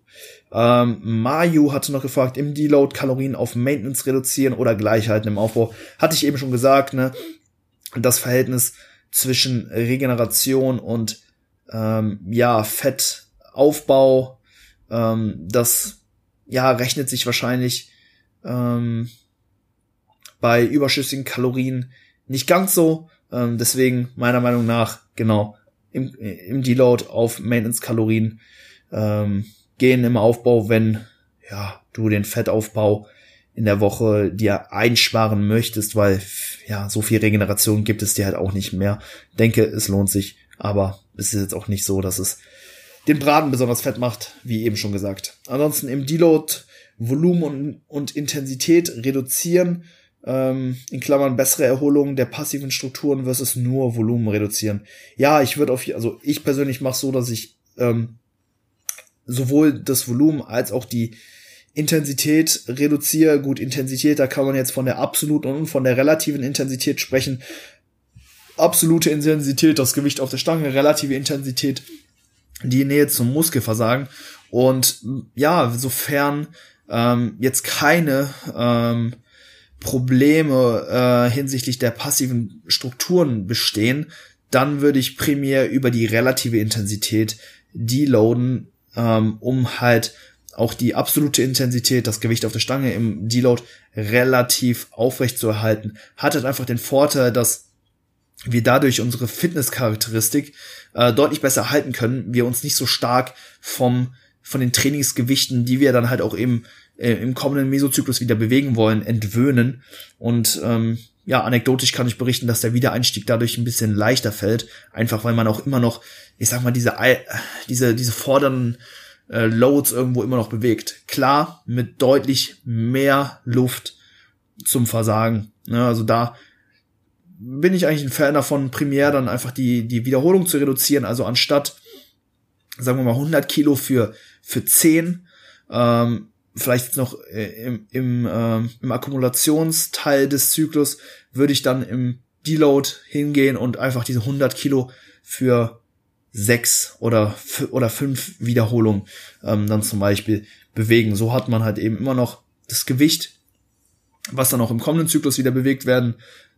Ähm, Mayu hatte noch gefragt, im Deload Kalorien auf Maintenance reduzieren oder Gleichheiten im Aufbau. Hatte ich eben schon gesagt, ne? Das Verhältnis zwischen Regeneration und ähm, ja, Fettaufbau, ähm, das ja rechnet sich wahrscheinlich ähm, bei überschüssigen Kalorien nicht ganz so. Ähm, deswegen meiner Meinung nach genau im, im Deload auf Maintenance-Kalorien ähm, gehen im Aufbau, wenn ja du den Fettaufbau in der Woche dir einsparen möchtest, weil ja so viel Regeneration gibt es dir halt auch nicht mehr. Denke, es lohnt sich, aber es ist jetzt auch nicht so, dass es den Braten besonders fett macht, wie eben schon gesagt. Ansonsten im Deload Volumen und, und Intensität reduzieren, ähm, in Klammern bessere Erholung der passiven Strukturen versus nur Volumen reduzieren. Ja, ich würde auf, also ich persönlich mache so, dass ich ähm, sowohl das Volumen als auch die Intensität reduziere. Gut, Intensität, da kann man jetzt von der absoluten und von der relativen Intensität sprechen. Absolute Intensität, das Gewicht auf der Stange, relative Intensität, die Nähe zum Muskelversagen. Und ja, sofern ähm, jetzt keine ähm, Probleme äh, hinsichtlich der passiven Strukturen bestehen, dann würde ich primär über die relative Intensität deloaden, ähm, um halt auch die absolute Intensität, das Gewicht auf der Stange im Deload relativ aufrecht zu erhalten. Hat halt einfach den Vorteil, dass wir dadurch unsere Fitnesscharakteristik äh, deutlich besser halten können, wir uns nicht so stark vom von den Trainingsgewichten, die wir dann halt auch eben äh, im kommenden Mesozyklus wieder bewegen wollen, entwöhnen. Und ähm, ja, anekdotisch kann ich berichten, dass der Wiedereinstieg dadurch ein bisschen leichter fällt, einfach weil man auch immer noch, ich sag mal, diese diese diese fordernden äh, Loads irgendwo immer noch bewegt. Klar, mit deutlich mehr Luft zum Versagen. Ne? Also da bin ich eigentlich ein Fan davon, primär dann einfach die, die Wiederholung zu reduzieren. Also anstatt, sagen wir mal, 100 Kilo für für 10, ähm, vielleicht noch äh, im, im, ähm, im Akkumulationsteil des Zyklus, würde ich dann im Deload hingehen und einfach diese 100 Kilo für sechs oder oder fünf Wiederholungen ähm, dann zum Beispiel bewegen. So hat man halt eben immer noch das Gewicht, was dann auch im kommenden Zyklus wieder bewegt werden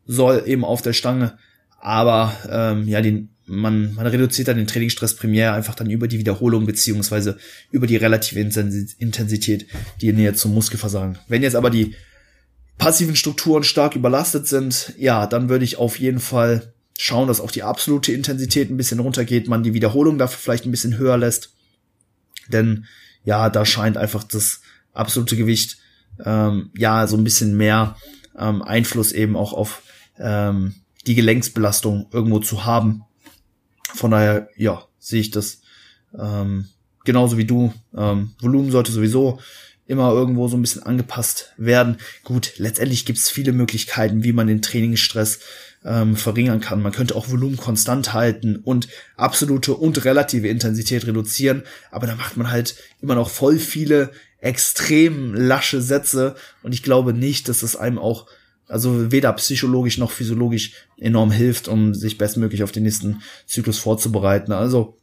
soll, eben auf der Stange. Aber ähm, ja, die man, man reduziert dann den Trainingsstress primär einfach dann über die Wiederholung beziehungsweise über die relative Intensität, die Nähe zum Muskelversagen. Wenn jetzt aber die passiven Strukturen stark überlastet sind, ja, dann würde ich auf jeden Fall schauen, dass auch die absolute Intensität ein bisschen runtergeht, man die Wiederholung dafür vielleicht ein bisschen höher lässt. Denn ja, da scheint einfach das absolute Gewicht ähm, ja so ein bisschen mehr ähm, Einfluss eben auch auf ähm, die Gelenksbelastung irgendwo zu haben. Von daher, ja, sehe ich das ähm, genauso wie du. Ähm, Volumen sollte sowieso immer irgendwo so ein bisschen angepasst werden. Gut, letztendlich gibt es viele Möglichkeiten, wie man den Trainingsstress ähm, verringern kann. Man könnte auch Volumen konstant halten und absolute und relative Intensität reduzieren, aber da macht man halt immer noch voll viele extrem lasche Sätze und ich glaube nicht, dass es einem auch also weder psychologisch noch physiologisch enorm hilft, um sich bestmöglich auf den nächsten Zyklus vorzubereiten. Also,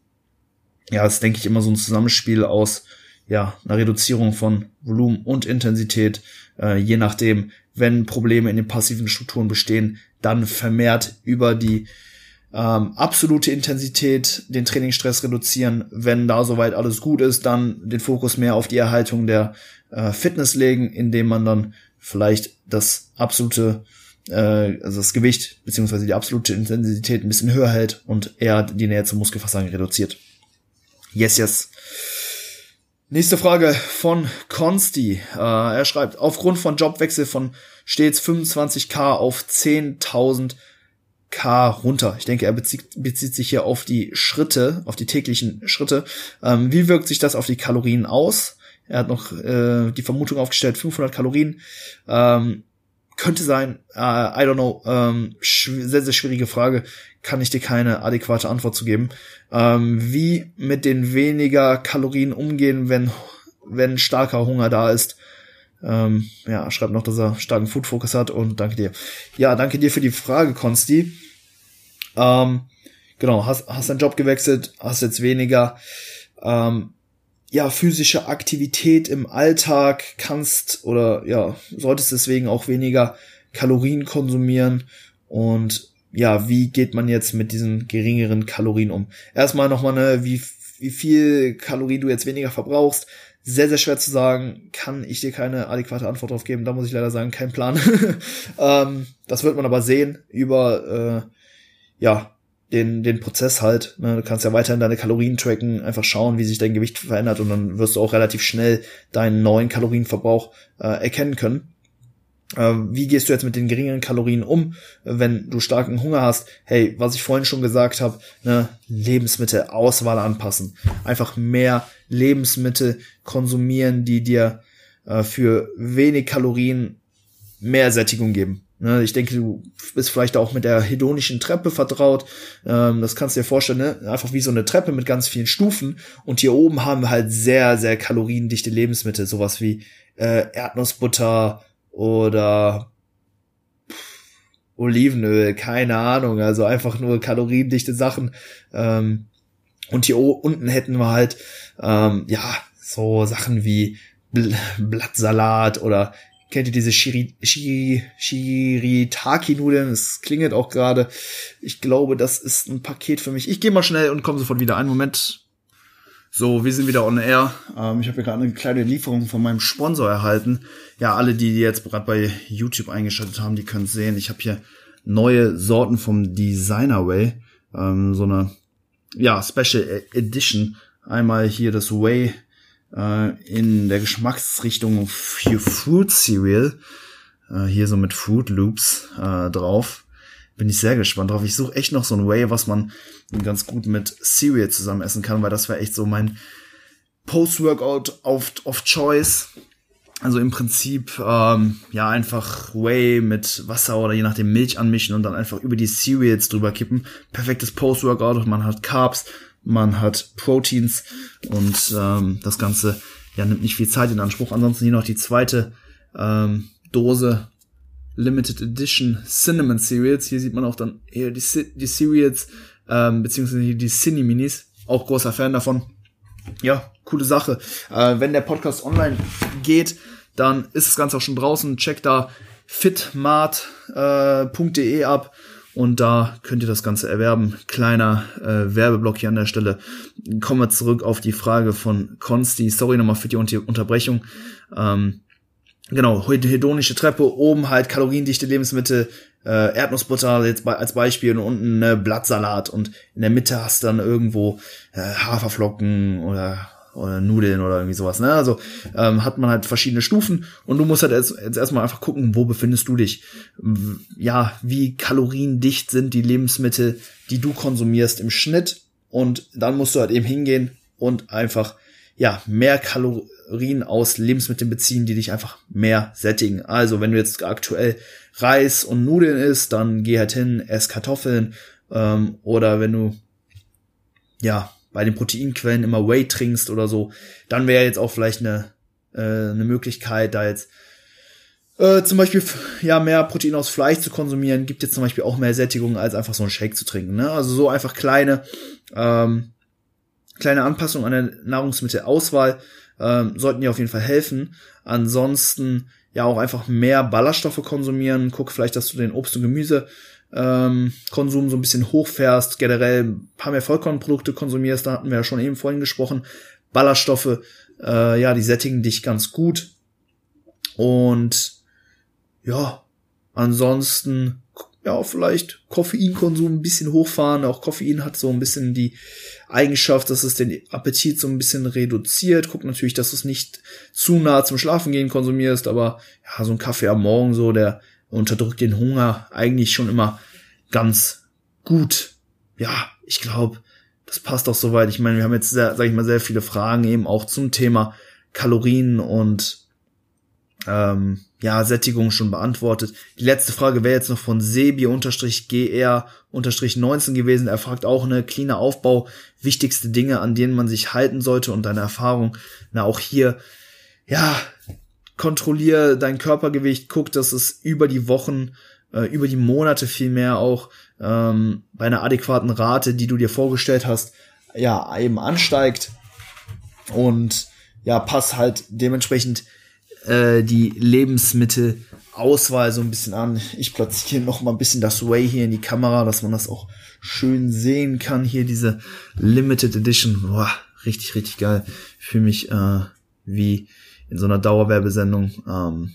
ja, das denke ich immer so ein Zusammenspiel aus, ja, einer Reduzierung von Volumen und Intensität, äh, je nachdem, wenn Probleme in den passiven Strukturen bestehen, dann vermehrt über die ähm, absolute Intensität den Trainingsstress reduzieren. Wenn da soweit alles gut ist, dann den Fokus mehr auf die Erhaltung der äh, Fitness legen, indem man dann vielleicht das absolute, äh, also das Gewicht beziehungsweise die absolute Intensität ein bisschen höher hält und eher die Nähe zum Muskelversagen reduziert. Yes, yes. Nächste Frage von Consti. Äh, er schreibt, aufgrund von Jobwechsel von stets 25k auf 10.000 K runter. Ich denke, er bezieht, bezieht sich hier auf die Schritte, auf die täglichen Schritte. Ähm, wie wirkt sich das auf die Kalorien aus? Er hat noch äh, die Vermutung aufgestellt, 500 Kalorien. Ähm, könnte sein, uh, I don't know, ähm, sehr, sehr schwierige Frage, kann ich dir keine adäquate Antwort zu geben. Ähm, wie mit den weniger Kalorien umgehen, wenn, wenn starker Hunger da ist. Ähm, ja, schreibt noch, dass er starken Food Focus hat und danke dir. Ja, danke dir für die Frage, Konsti. Ähm, genau, hast, hast deinen Job gewechselt, hast jetzt weniger. Ähm, ja, physische Aktivität im Alltag kannst oder ja, solltest deswegen auch weniger Kalorien konsumieren und ja, wie geht man jetzt mit diesen geringeren Kalorien um? Erstmal nochmal, ne, wie, wie viel Kalorien du jetzt weniger verbrauchst. Sehr, sehr schwer zu sagen, kann ich dir keine adäquate Antwort drauf geben. Da muss ich leider sagen, kein Plan. ähm, das wird man aber sehen über, äh, ja, den, den Prozess halt. Ne? Du kannst ja weiterhin deine Kalorien tracken, einfach schauen, wie sich dein Gewicht verändert und dann wirst du auch relativ schnell deinen neuen Kalorienverbrauch äh, erkennen können. Äh, wie gehst du jetzt mit den geringeren Kalorien um, wenn du starken Hunger hast? Hey, was ich vorhin schon gesagt habe, ne, Lebensmittelauswahl anpassen. Einfach mehr Lebensmittel konsumieren, die dir äh, für wenig Kalorien mehr Sättigung geben. Ne, ich denke, du bist vielleicht auch mit der hedonischen Treppe vertraut. Ähm, das kannst du dir vorstellen, ne? einfach wie so eine Treppe mit ganz vielen Stufen. Und hier oben haben wir halt sehr, sehr kaloriendichte Lebensmittel, sowas wie äh, Erdnussbutter oder Olivenöl, keine Ahnung. Also einfach nur kaloriendichte Sachen. Ähm, und hier unten hätten wir halt ähm, ja so Sachen wie Blattsalat oder Kennt ihr diese Shiri, Shiri, Shiritaki-Nudeln? Es klingelt auch gerade. Ich glaube, das ist ein Paket für mich. Ich gehe mal schnell und komme sofort wieder. Einen Moment. So, wir sind wieder on air. Ähm, ich habe hier gerade eine kleine Lieferung von meinem Sponsor erhalten. Ja, alle, die jetzt gerade bei YouTube eingeschaltet haben, die können sehen. Ich habe hier neue Sorten vom Designer Way. Ähm, so eine, ja, Special Edition. Einmal hier das Way äh, in der Geschmacksrichtung für Fruit Cereal. Äh, hier so mit Fruit Loops äh, drauf. Bin ich sehr gespannt drauf. Ich suche echt noch so ein Way, was man ganz gut mit Cereal zusammen essen kann, weil das wäre echt so mein Post-Workout of, of Choice. Also im Prinzip ähm, ja einfach Whey mit Wasser oder je nachdem Milch anmischen und dann einfach über die Cereals drüber kippen. Perfektes Post-Workout man hat Carbs, man hat Proteins und ähm, das Ganze ja nimmt nicht viel Zeit in Anspruch. Ansonsten hier noch die zweite ähm, Dose Limited Edition Cinnamon Cereals. Hier sieht man auch dann eher die, die Cereals ähm, beziehungsweise die Cine Minis. Auch großer Fan davon. Ja, coole Sache. Äh, wenn der Podcast online geht, dann ist das Ganze auch schon draußen. Checkt da fitmart.de äh, ab und da könnt ihr das Ganze erwerben. Kleiner äh, Werbeblock hier an der Stelle. Kommen wir zurück auf die Frage von Konsti. Sorry nochmal für die Unterbrechung. Ähm, genau, hedonische Treppe, oben halt kaloriendichte Lebensmittel, äh, Erdnussbutter jetzt als Beispiel und unten äh, Blattsalat und in der Mitte hast du dann irgendwo äh, Haferflocken oder oder Nudeln oder irgendwie sowas. Ne? Also ähm, hat man halt verschiedene Stufen und du musst halt jetzt, jetzt erstmal einfach gucken, wo befindest du dich. Ja, wie kaloriendicht sind die Lebensmittel, die du konsumierst im Schnitt und dann musst du halt eben hingehen und einfach ja mehr Kalorien aus Lebensmitteln beziehen, die dich einfach mehr sättigen. Also wenn du jetzt aktuell Reis und Nudeln isst, dann geh halt hin, ess Kartoffeln ähm, oder wenn du ja bei den Proteinquellen immer Whey trinkst oder so, dann wäre jetzt auch vielleicht eine, äh, eine Möglichkeit, da jetzt äh, zum Beispiel ja mehr Protein aus Fleisch zu konsumieren, gibt jetzt zum Beispiel auch mehr Sättigung, als einfach so einen Shake zu trinken. Ne? Also so einfach kleine, ähm, kleine Anpassungen an der Nahrungsmittelauswahl ähm, sollten dir auf jeden Fall helfen. Ansonsten ja auch einfach mehr Ballaststoffe konsumieren. Guck vielleicht, dass du den Obst und Gemüse ähm, Konsum so ein bisschen hochfährst, generell ein paar mehr Vollkornprodukte konsumierst, da hatten wir ja schon eben vorhin gesprochen. Ballaststoffe, äh, ja, die sättigen dich ganz gut. Und ja, ansonsten ja, vielleicht Koffeinkonsum ein bisschen hochfahren. Auch Koffein hat so ein bisschen die Eigenschaft, dass es den Appetit so ein bisschen reduziert. Guck natürlich, dass du es nicht zu nah zum Schlafengehen konsumierst, aber ja, so ein Kaffee am Morgen so, der unterdrückt den Hunger eigentlich schon immer ganz gut. Ja, ich glaube, das passt auch soweit. Ich meine, wir haben jetzt, sehr, sag ich mal, sehr viele Fragen eben auch zum Thema Kalorien und ähm, ja, Sättigung schon beantwortet. Die letzte Frage wäre jetzt noch von Sebi-GR-19 gewesen. Er fragt auch eine cleaner Aufbau, wichtigste Dinge, an denen man sich halten sollte und deine Erfahrung. Na, auch hier, ja, kontrollier dein Körpergewicht, guck, dass es über die Wochen, äh, über die Monate vielmehr auch ähm, bei einer adäquaten Rate, die du dir vorgestellt hast, ja, eben ansteigt. Und ja, pass halt dementsprechend äh, die Lebensmittelauswahl so ein bisschen an. Ich platziere noch mal ein bisschen das Way hier in die Kamera, dass man das auch schön sehen kann. Hier diese Limited Edition. Boah, richtig, richtig geil. Für mich äh, wie in so einer Dauerwerbesendung. Ähm,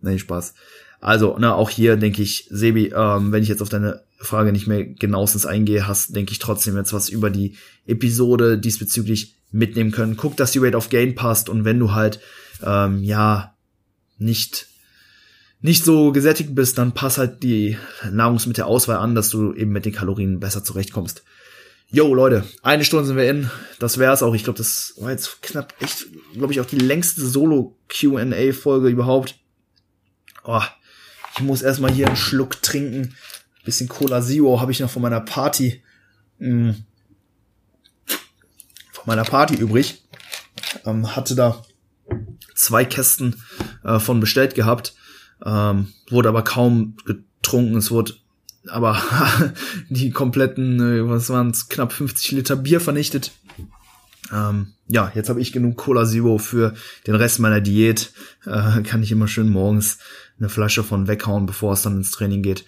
nee, Spaß. Also, na, auch hier denke ich, Sebi, ähm, wenn ich jetzt auf deine Frage nicht mehr genauestens eingehe, hast, denke ich trotzdem jetzt was über die Episode diesbezüglich mitnehmen können. Guck, dass die Rate of Gain passt und wenn du halt, ähm, ja, nicht nicht so gesättigt bist, dann pass halt die Nahrungsmittelauswahl an, dass du eben mit den Kalorien besser zurechtkommst. Yo, Leute, eine Stunde sind wir in. Das wär's auch. Ich glaube, das war jetzt knapp echt, glaube ich, auch die längste Solo-QA-Folge überhaupt. Oh, ich muss erstmal hier einen Schluck trinken. Bisschen Cola Zero habe ich noch von meiner Party. Mh, hm, von meiner Party übrig. Ähm, hatte da zwei Kästen äh, von bestellt gehabt, ähm, wurde aber kaum getrunken. Es wurde aber die kompletten, äh, was waren es, knapp 50 Liter Bier vernichtet. Ähm, ja, jetzt habe ich genug Cola Zero für den Rest meiner Diät. Äh, kann ich immer schön morgens eine Flasche von weghauen, bevor es dann ins Training geht.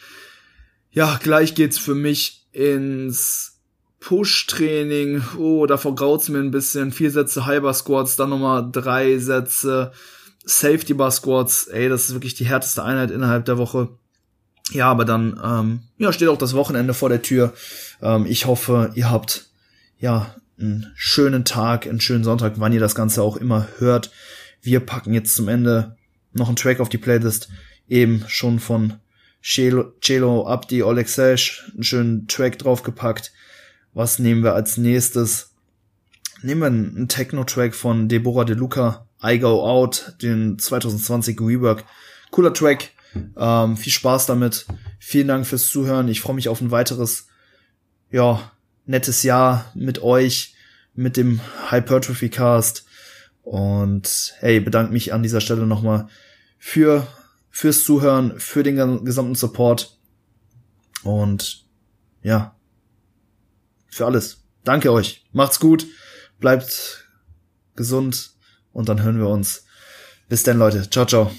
Ja, gleich geht's für mich ins Push-Training, oh, davor graut's mir ein bisschen. Vier Sätze Hyper Squats, dann nochmal drei Sätze Safety Bar Squats. Ey, das ist wirklich die härteste Einheit innerhalb der Woche. Ja, aber dann ähm, ja, steht auch das Wochenende vor der Tür. Ähm, ich hoffe, ihr habt ja einen schönen Tag, einen schönen Sonntag, wann ihr das Ganze auch immer hört. Wir packen jetzt zum Ende noch einen Track auf die Playlist, eben schon von Chelo, Chelo Abdi Olexesh, einen schönen Track draufgepackt. Was nehmen wir als nächstes? Nehmen wir einen Techno-Track von Deborah De Luca, I Go Out, den 2020 Rework. Cooler Track. Ähm, viel Spaß damit. Vielen Dank fürs Zuhören. Ich freue mich auf ein weiteres, ja, nettes Jahr mit euch, mit dem Hypertrophy Cast. Und hey, bedanke mich an dieser Stelle nochmal für, fürs Zuhören, für den gesamten Support. Und ja, für alles. Danke euch. Macht's gut. Bleibt gesund. Und dann hören wir uns. Bis dann, Leute. Ciao, ciao.